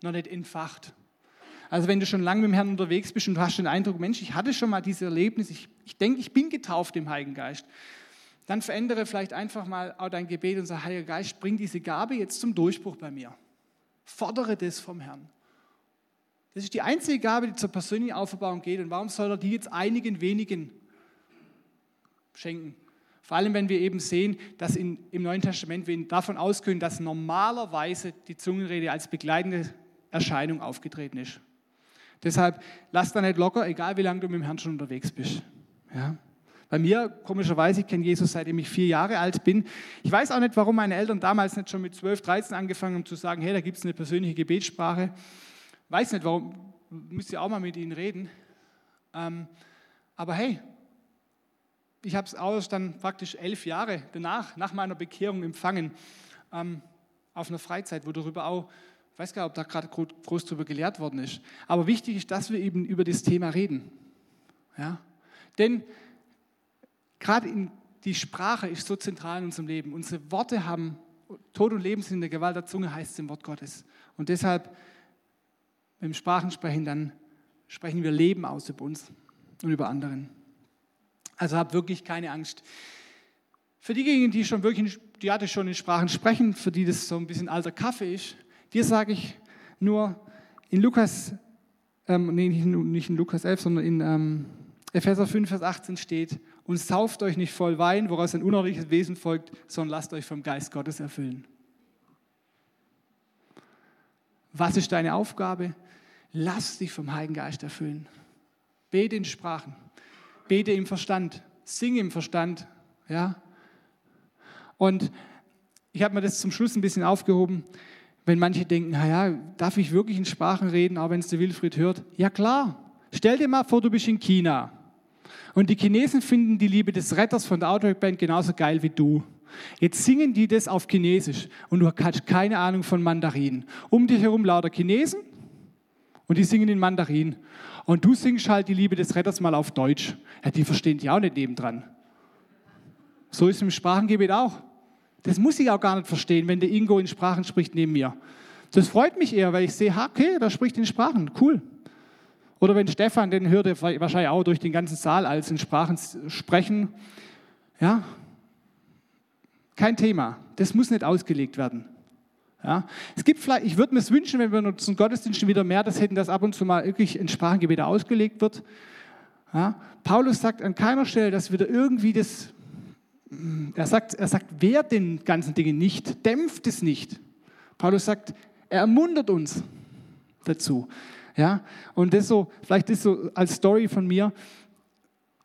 noch nicht entfacht. Also wenn du schon lange mit dem Herrn unterwegs bist und du hast den Eindruck, Mensch, ich hatte schon mal dieses Erlebnis, ich, ich denke, ich bin getauft im Heiligen Geist, dann verändere vielleicht einfach mal auch dein Gebet und sag, Heiliger Geist, bring diese Gabe jetzt zum Durchbruch bei mir. Fordere das vom Herrn. Das ist die einzige Gabe, die zur persönlichen Auferbauung geht. Und warum soll er die jetzt einigen wenigen schenken? Vor allem, wenn wir eben sehen, dass in, im Neuen Testament wir davon ausgehen, dass normalerweise die Zungenrede als begleitende Erscheinung aufgetreten ist. Deshalb lass da nicht locker, egal wie lange du mit dem Herrn schon unterwegs bist. Ja? Bei mir, komischerweise, ich kenne Jesus seitdem ich vier Jahre alt bin. Ich weiß auch nicht, warum meine Eltern damals nicht schon mit 12, 13 angefangen haben zu sagen, hey, da gibt es eine persönliche Gebetssprache. Weiß nicht, warum, müsst ihr auch mal mit ihnen reden. Ähm, aber hey, ich habe es auch dann praktisch elf Jahre danach, nach meiner Bekehrung empfangen, ähm, auf einer Freizeit, wo darüber auch ich weiß gar nicht, ob da gerade groß drüber gelehrt worden ist. Aber wichtig ist, dass wir eben über das Thema reden. Ja? Denn gerade die Sprache ist so zentral in unserem Leben. Unsere Worte haben Tod und Leben sind in der Gewalt der Zunge, heißt es im Wort Gottes. Und deshalb, wenn wir Sprachen sprechen, dann sprechen wir Leben aus über uns und über anderen. Also habt wirklich keine Angst. Für diejenigen, die schon wirklich, die hatte schon in Sprachen sprechen, für die das so ein bisschen alter Kaffee ist, dir sage ich nur in Lukas, ähm, nee, nicht in Lukas 11, sondern in ähm, Epheser 5, Vers 18 steht, und sauft euch nicht voll Wein, woraus ein unordentliches Wesen folgt, sondern lasst euch vom Geist Gottes erfüllen. Was ist deine Aufgabe? Lass dich vom Heiligen Geist erfüllen. Bete in Sprachen, bete im Verstand, sing im Verstand, ja. Und ich habe mir das zum Schluss ein bisschen aufgehoben, wenn manche denken, naja, darf ich wirklich in Sprachen reden, auch wenn es der Wilfried hört? Ja klar. Stell dir mal vor, du bist in China und die Chinesen finden die Liebe des Retters von der Outback Band genauso geil wie du. Jetzt singen die das auf Chinesisch und du hast keine Ahnung von Mandarin. Um dich herum lauter Chinesen und die singen in Mandarin. Und du singst halt die Liebe des Retters mal auf Deutsch. Ja, die verstehen dich auch nicht nebendran. So ist es im Sprachengebet auch. Das muss ich auch gar nicht verstehen, wenn der Ingo in Sprachen spricht neben mir. Das freut mich eher, weil ich sehe, okay, da spricht in Sprachen, cool. Oder wenn Stefan, den hört er wahrscheinlich auch durch den ganzen Saal als in Sprachen sprechen. Ja, kein Thema. Das muss nicht ausgelegt werden. Ja, es gibt vielleicht, ich würde mir es wünschen, wenn wir in unseren Gottesdiensten wieder mehr das hätten, dass ab und zu mal wirklich in Sprachengebete ausgelegt wird. Ja, Paulus sagt an keiner Stelle, dass wieder irgendwie das, er sagt, er sagt, wehrt den ganzen Dingen nicht, dämpft es nicht. Paulus sagt, er ermuntert uns dazu. Ja? Und das so, vielleicht ist so als Story von mir.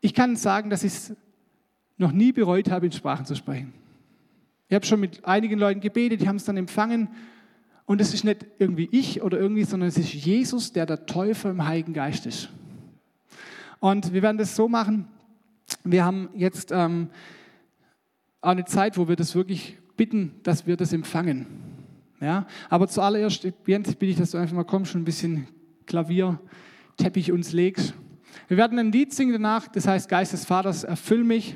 Ich kann sagen, dass ich es noch nie bereut habe, in Sprachen zu sprechen. Ich habe schon mit einigen Leuten gebetet, die haben es dann empfangen. Und es ist nicht irgendwie ich oder irgendwie, sondern es ist Jesus, der der Täufer im Heiligen Geist ist. Und wir werden das so machen. Wir haben jetzt ähm, eine Zeit, wo wir das wirklich bitten, dass wir das empfangen. Ja? Aber zuallererst, Jens, bitte ich, dass du einfach mal kommst, schon ein bisschen Klavierteppich uns legst. Wir werden ein Lied singen danach, das heißt Geist des Vaters, erfüll mich.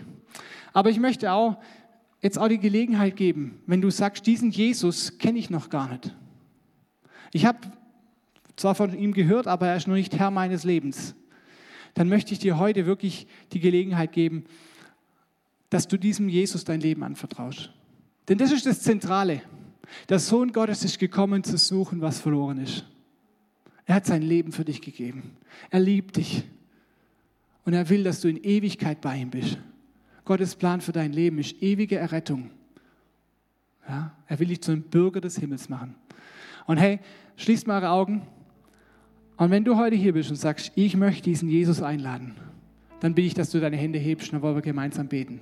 Aber ich möchte auch jetzt auch die Gelegenheit geben, wenn du sagst, diesen Jesus kenne ich noch gar nicht. Ich habe zwar von ihm gehört, aber er ist noch nicht Herr meines Lebens. Dann möchte ich dir heute wirklich die Gelegenheit geben, dass du diesem Jesus dein Leben anvertraust. Denn das ist das Zentrale. Der Sohn Gottes ist gekommen zu suchen, was verloren ist. Er hat sein Leben für dich gegeben. Er liebt dich. Und er will, dass du in Ewigkeit bei ihm bist. Gottes Plan für dein Leben ist ewige Errettung. Ja, er will dich zu einem Bürger des Himmels machen. Und hey, schließt mal eure Augen. Und wenn du heute hier bist und sagst, ich möchte diesen Jesus einladen, dann bitte ich, dass du deine Hände hebst und dann wollen wir gemeinsam beten.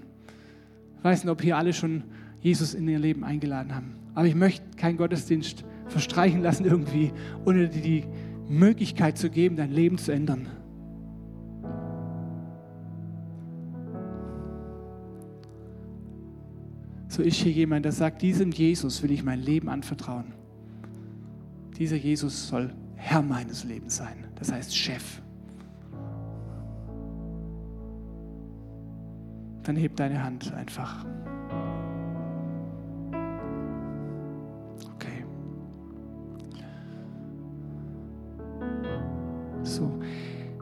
Weiß nicht, ob hier alle schon Jesus in ihr Leben eingeladen haben. Aber ich möchte keinen Gottesdienst verstreichen lassen irgendwie, ohne die Möglichkeit zu geben, dein Leben zu ändern. So ist hier jemand, der sagt, diesem Jesus will ich mein Leben anvertrauen. Dieser Jesus soll Herr meines Lebens sein, das heißt Chef. Dann heb deine Hand einfach.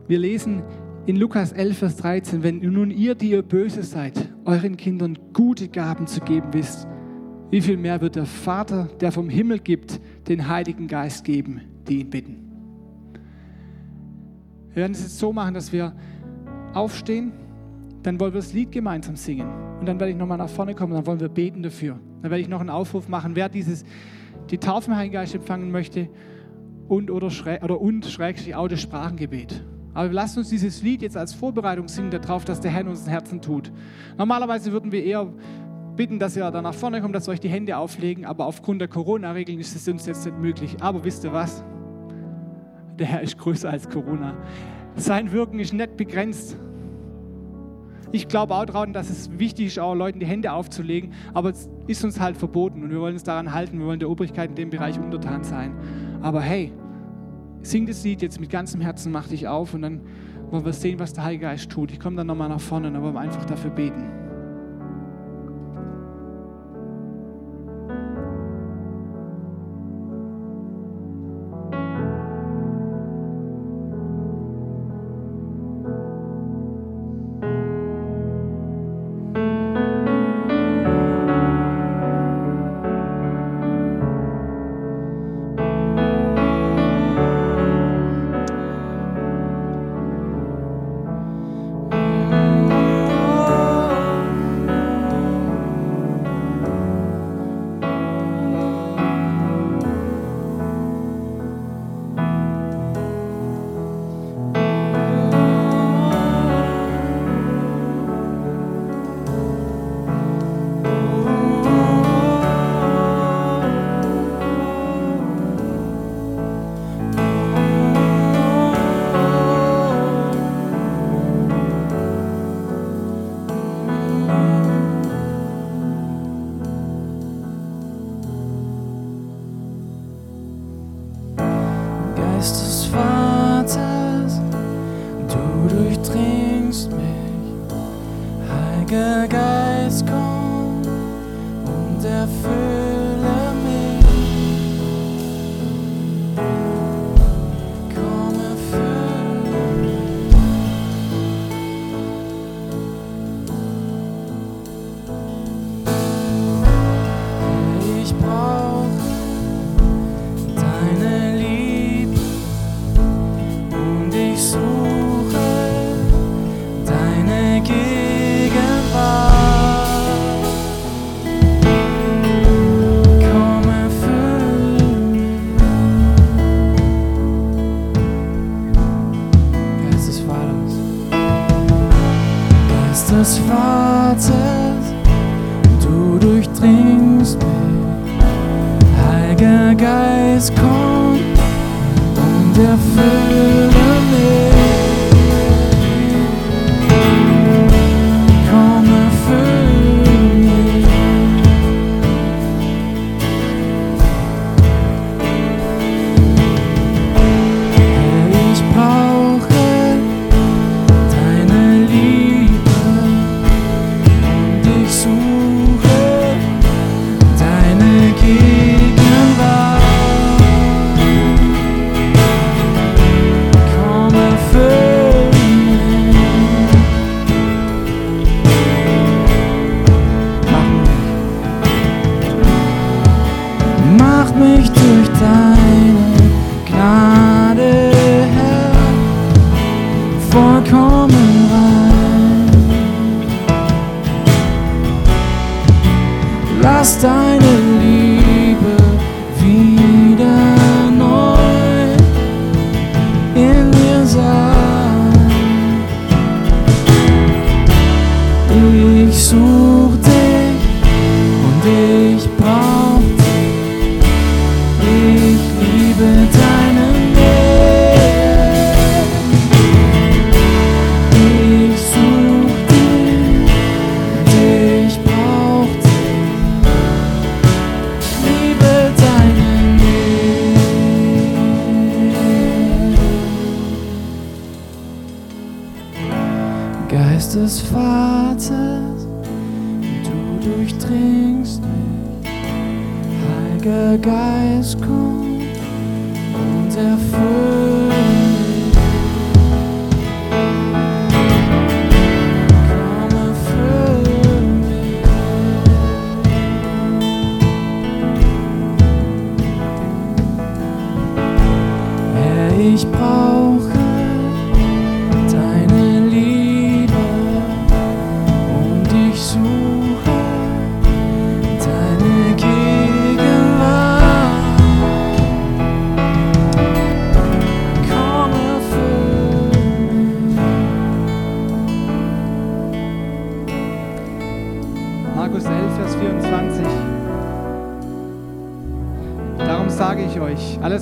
Wir lesen in Lukas 11, Vers 13, wenn nun ihr, die ihr böse seid, euren Kindern gute Gaben zu geben wisst, wie viel mehr wird der Vater, der vom Himmel gibt, den Heiligen Geist geben, die ihn bitten. Wir werden es jetzt so machen, dass wir aufstehen, dann wollen wir das Lied gemeinsam singen. Und dann werde ich nochmal nach vorne kommen, dann wollen wir beten dafür. Dann werde ich noch einen Aufruf machen, wer dieses, die Taufe im Heiligen Geist empfangen möchte und oder, oder und schrägstrich auch das Sprachengebet. Aber lassen uns dieses Lied jetzt als Vorbereitung singen darauf, dass der Herr in unseren Herzen tut. Normalerweise würden wir eher bitten, dass ihr da nach vorne kommt, dass wir euch die Hände auflegen, aber aufgrund der Corona-Regeln ist es uns jetzt nicht möglich. Aber wisst ihr was? Der Herr ist größer als Corona. Sein Wirken ist nicht begrenzt. Ich glaube auch daran, dass es wichtig ist, auch Leuten die Hände aufzulegen, aber es ist uns halt verboten und wir wollen uns daran halten, wir wollen der Obrigkeit in dem Bereich untertan sein. Aber hey, sing das Lied jetzt mit ganzem Herzen, mach dich auf und dann wollen wir sehen, was der Heilige Geist tut. Ich komme dann nochmal nach vorne wir einfach dafür beten. Vaters, du durchdringst mich. Heiliger Geist, komm und erfülle mich. Geist des Vaters, du durchdringst mich. Heiliger Geist, komm und erfüll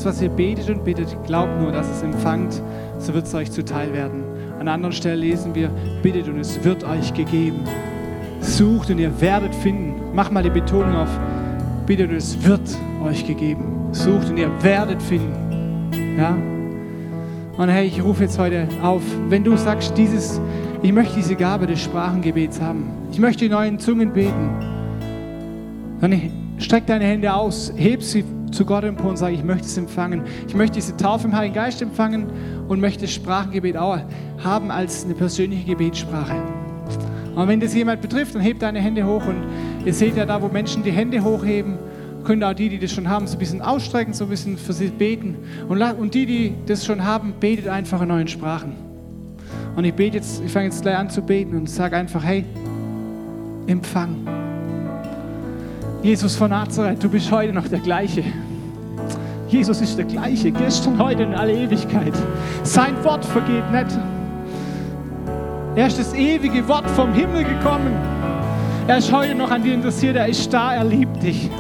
alles, was ihr betet und bittet, glaubt nur, dass es empfangt, so wird es euch zuteil werden. An anderen Stelle lesen wir, bittet und es wird euch gegeben. Sucht und ihr werdet finden. Mach mal die Betonung auf, bittet und es wird euch gegeben. Sucht und ihr werdet finden. Ja? Und hey, ich rufe jetzt heute auf, wenn du sagst, dieses, ich möchte diese Gabe des Sprachengebets haben. Ich möchte in neuen Zungen beten. Dann streck deine Hände aus, heb sie zu Gott empor und sag, ich möchte es empfangen. Ich möchte diese Taufe im Heiligen Geist empfangen und möchte das Sprachengebet auch haben als eine persönliche Gebetssprache. Und wenn das jemand betrifft, dann hebt deine Hände hoch und ihr seht ja da, wo Menschen die Hände hochheben, können auch die, die das schon haben, so ein bisschen ausstrecken, so ein bisschen für sie beten. Und, und die, die das schon haben, betet einfach in neuen Sprachen. Und ich bete jetzt, ich fange jetzt gleich an zu beten und sage einfach, hey, empfang. Jesus von Nazareth, du bist heute noch der gleiche. Jesus ist der gleiche, gestern, heute und alle Ewigkeit. Sein Wort vergeht nicht. Er ist das ewige Wort vom Himmel gekommen. Er ist heute noch an dir interessiert, er ist da, er liebt dich.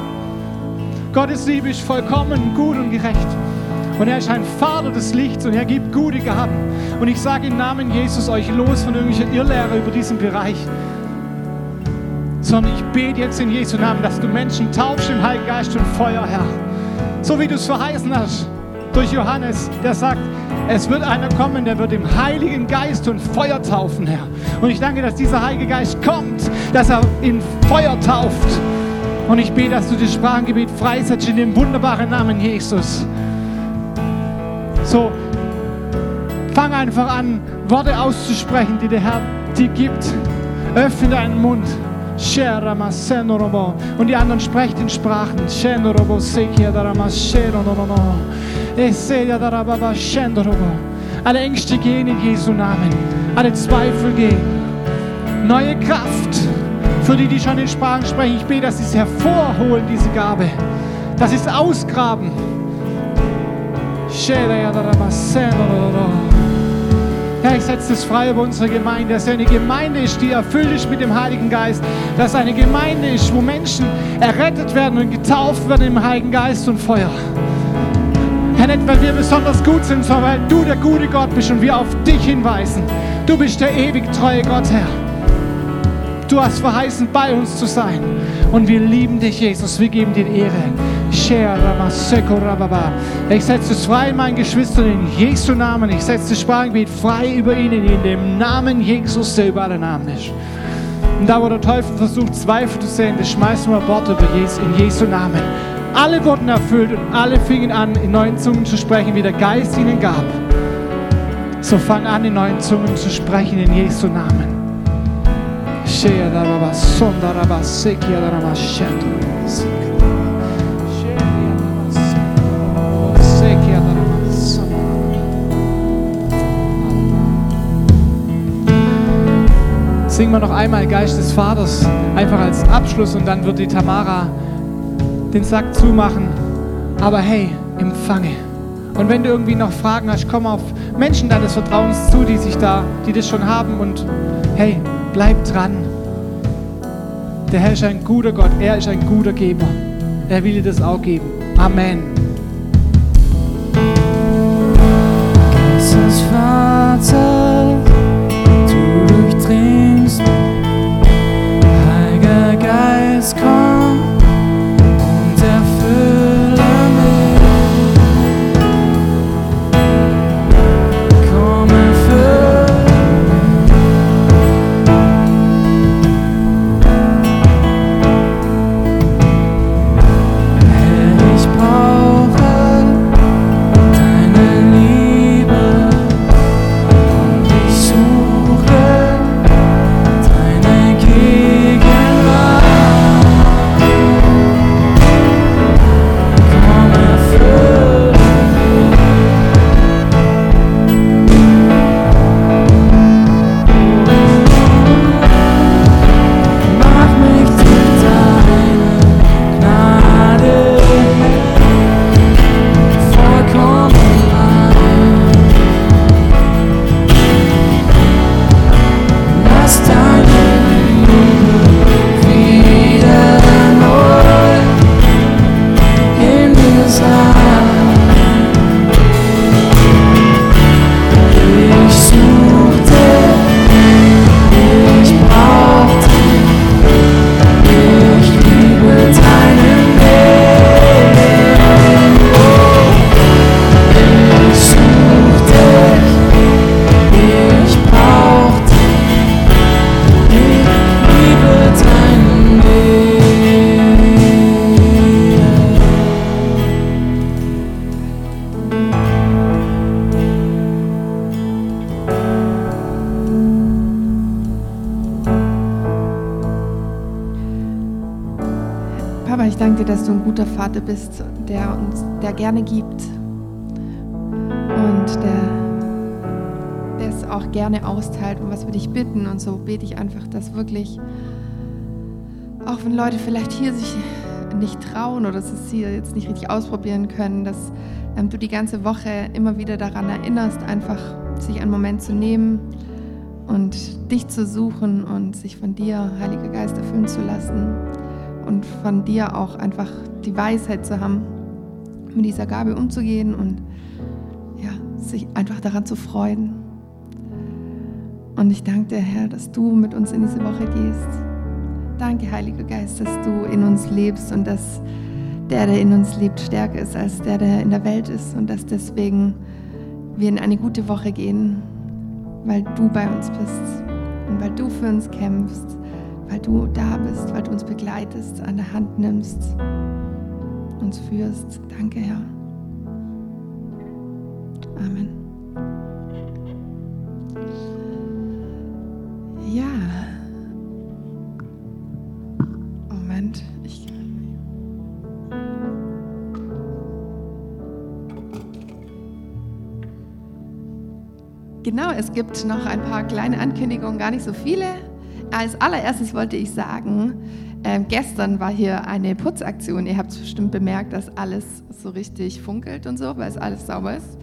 Gottes Liebe ist vollkommen, gut und gerecht. Und er ist ein Vater des Lichts und er gibt gute Gaben. Und ich sage im Namen Jesus euch los von irgendwelchen Irrlehrer über diesen Bereich. Sondern ich bete jetzt in Jesu Namen, dass du Menschen taufst im Heiligen Geist und Feuer, Herr. So wie du es verheißen hast durch Johannes, der sagt, es wird einer kommen, der wird im Heiligen Geist und Feuer taufen, Herr. Und ich danke, dass dieser Heilige Geist kommt, dass er in Feuer tauft und ich bete, dass du das Sprachengebet freisetzt in dem wunderbaren Namen Jesus. So, fang einfach an, Worte auszusprechen, die der Herr dir gibt. Öffne deinen Mund. Und die anderen sprechen in Sprachen. Alle Ängste gehen in Jesu Namen. Alle Zweifel gehen. Neue Kraft für die, die schon in Sprachen sprechen, ich bete, dass sie es hervorholen, diese Gabe. Dass sie es ausgraben. Herr, ich setze es frei über unsere Gemeinde, dass eine Gemeinde ist, die erfüllt ist mit dem Heiligen Geist. Dass eine Gemeinde ist, wo Menschen errettet werden und getauft werden im Heiligen Geist und Feuer. Herr, nicht weil wir besonders gut sind, sondern weil du der gute Gott bist und wir auf dich hinweisen. Du bist der ewig treue Gott, Herr. Du hast verheißen, bei uns zu sein. Und wir lieben dich, Jesus. Wir geben dir Ehre. Ich setze es frei, meinen Geschwistern, in Jesu Namen. Ich setze das Sprachgebiet frei über ihnen, in dem Namen Jesus, der über alle Namen ist. Und da, wo der Teufel versucht, Zweifel zu sehen, das schmeißen wir Bord über Jesu, in Jesu Namen. Alle wurden erfüllt und alle fingen an, in neuen Zungen zu sprechen, wie der Geist ihnen gab. So fang an, in neuen Zungen zu sprechen, in Jesu Namen. Cheia da baba sonda raba sekia da rama Singen wir noch einmal Geist des Vaters, einfach als Abschluss und dann wird die Tamara den Sack zumachen. Aber hey, empfange. Und wenn du irgendwie noch Fragen hast, komm auf Menschen deines Vertrauens zu, die sich da, die das schon haben und hey, bleib dran. Der Herr ist ein guter Gott, er ist ein guter Geber. Er will dir das auch geben. Amen. Jesus guter Vater bist, der uns, der gerne gibt und der, es auch gerne austeilt und was wir dich bitten. Und so bete ich einfach, dass wirklich, auch wenn Leute vielleicht hier sich nicht trauen oder es hier jetzt nicht richtig ausprobieren können, dass ähm, du die ganze Woche immer wieder daran erinnerst, einfach sich einen Moment zu nehmen und dich zu suchen und sich von dir, Heiliger Geist, erfüllen zu lassen und von dir auch einfach die Weisheit zu haben, mit dieser Gabe umzugehen und ja, sich einfach daran zu freuen. Und ich danke dir, Herr, dass du mit uns in diese Woche gehst. Danke, Heiliger Geist, dass du in uns lebst und dass der, der in uns lebt, stärker ist als der, der in der Welt ist und dass deswegen wir in eine gute Woche gehen, weil du bei uns bist und weil du für uns kämpfst weil du da bist, weil du uns begleitest, an der Hand nimmst, uns führst. Danke, Herr. Amen. Ja. Moment, ich. Genau, es gibt noch ein paar kleine Ankündigungen, gar nicht so viele. Als allererstes wollte ich sagen, äh, gestern war hier eine Putzaktion. Ihr habt bestimmt bemerkt, dass alles so richtig funkelt und so, weil es alles sauber ist.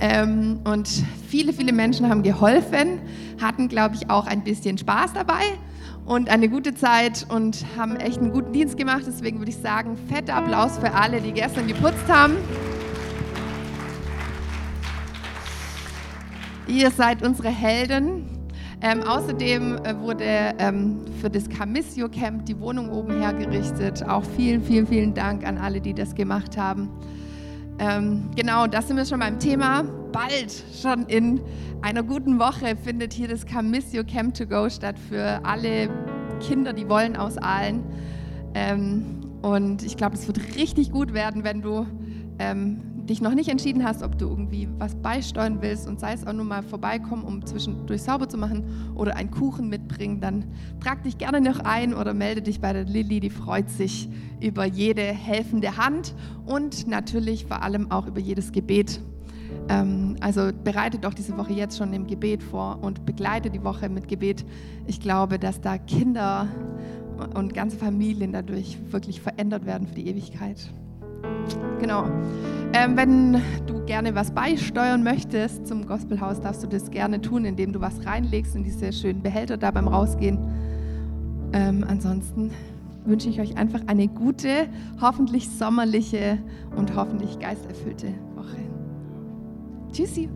Ähm, und viele, viele Menschen haben geholfen, hatten, glaube ich, auch ein bisschen Spaß dabei und eine gute Zeit und haben echt einen guten Dienst gemacht. Deswegen würde ich sagen, fetter Applaus für alle, die gestern geputzt haben. Ihr seid unsere Helden. Ähm, außerdem äh, wurde ähm, für das Camisio Camp die Wohnung oben hergerichtet. Auch vielen, vielen, vielen Dank an alle, die das gemacht haben. Ähm, genau, das sind wir schon beim Thema. Bald, schon in einer guten Woche, findet hier das Camisio Camp to Go statt für alle Kinder, die wollen aus Aalen. Ähm, und ich glaube, es wird richtig gut werden, wenn du ähm, dich noch nicht entschieden hast, ob du irgendwie was beisteuern willst und sei es auch nur mal vorbeikommen, um zwischendurch sauber zu machen oder einen Kuchen mitbringen, dann trag dich gerne noch ein oder melde dich bei der Lilly, die freut sich über jede helfende Hand und natürlich vor allem auch über jedes Gebet. Ähm, also bereite doch diese Woche jetzt schon im Gebet vor und begleite die Woche mit Gebet. Ich glaube, dass da Kinder und ganze Familien dadurch wirklich verändert werden für die Ewigkeit. Genau. Ähm, wenn du gerne was beisteuern möchtest zum Gospelhaus, darfst du das gerne tun, indem du was reinlegst in diese schönen Behälter da beim Rausgehen. Ähm, ansonsten wünsche ich euch einfach eine gute, hoffentlich sommerliche und hoffentlich geisterfüllte Woche. Tschüssi.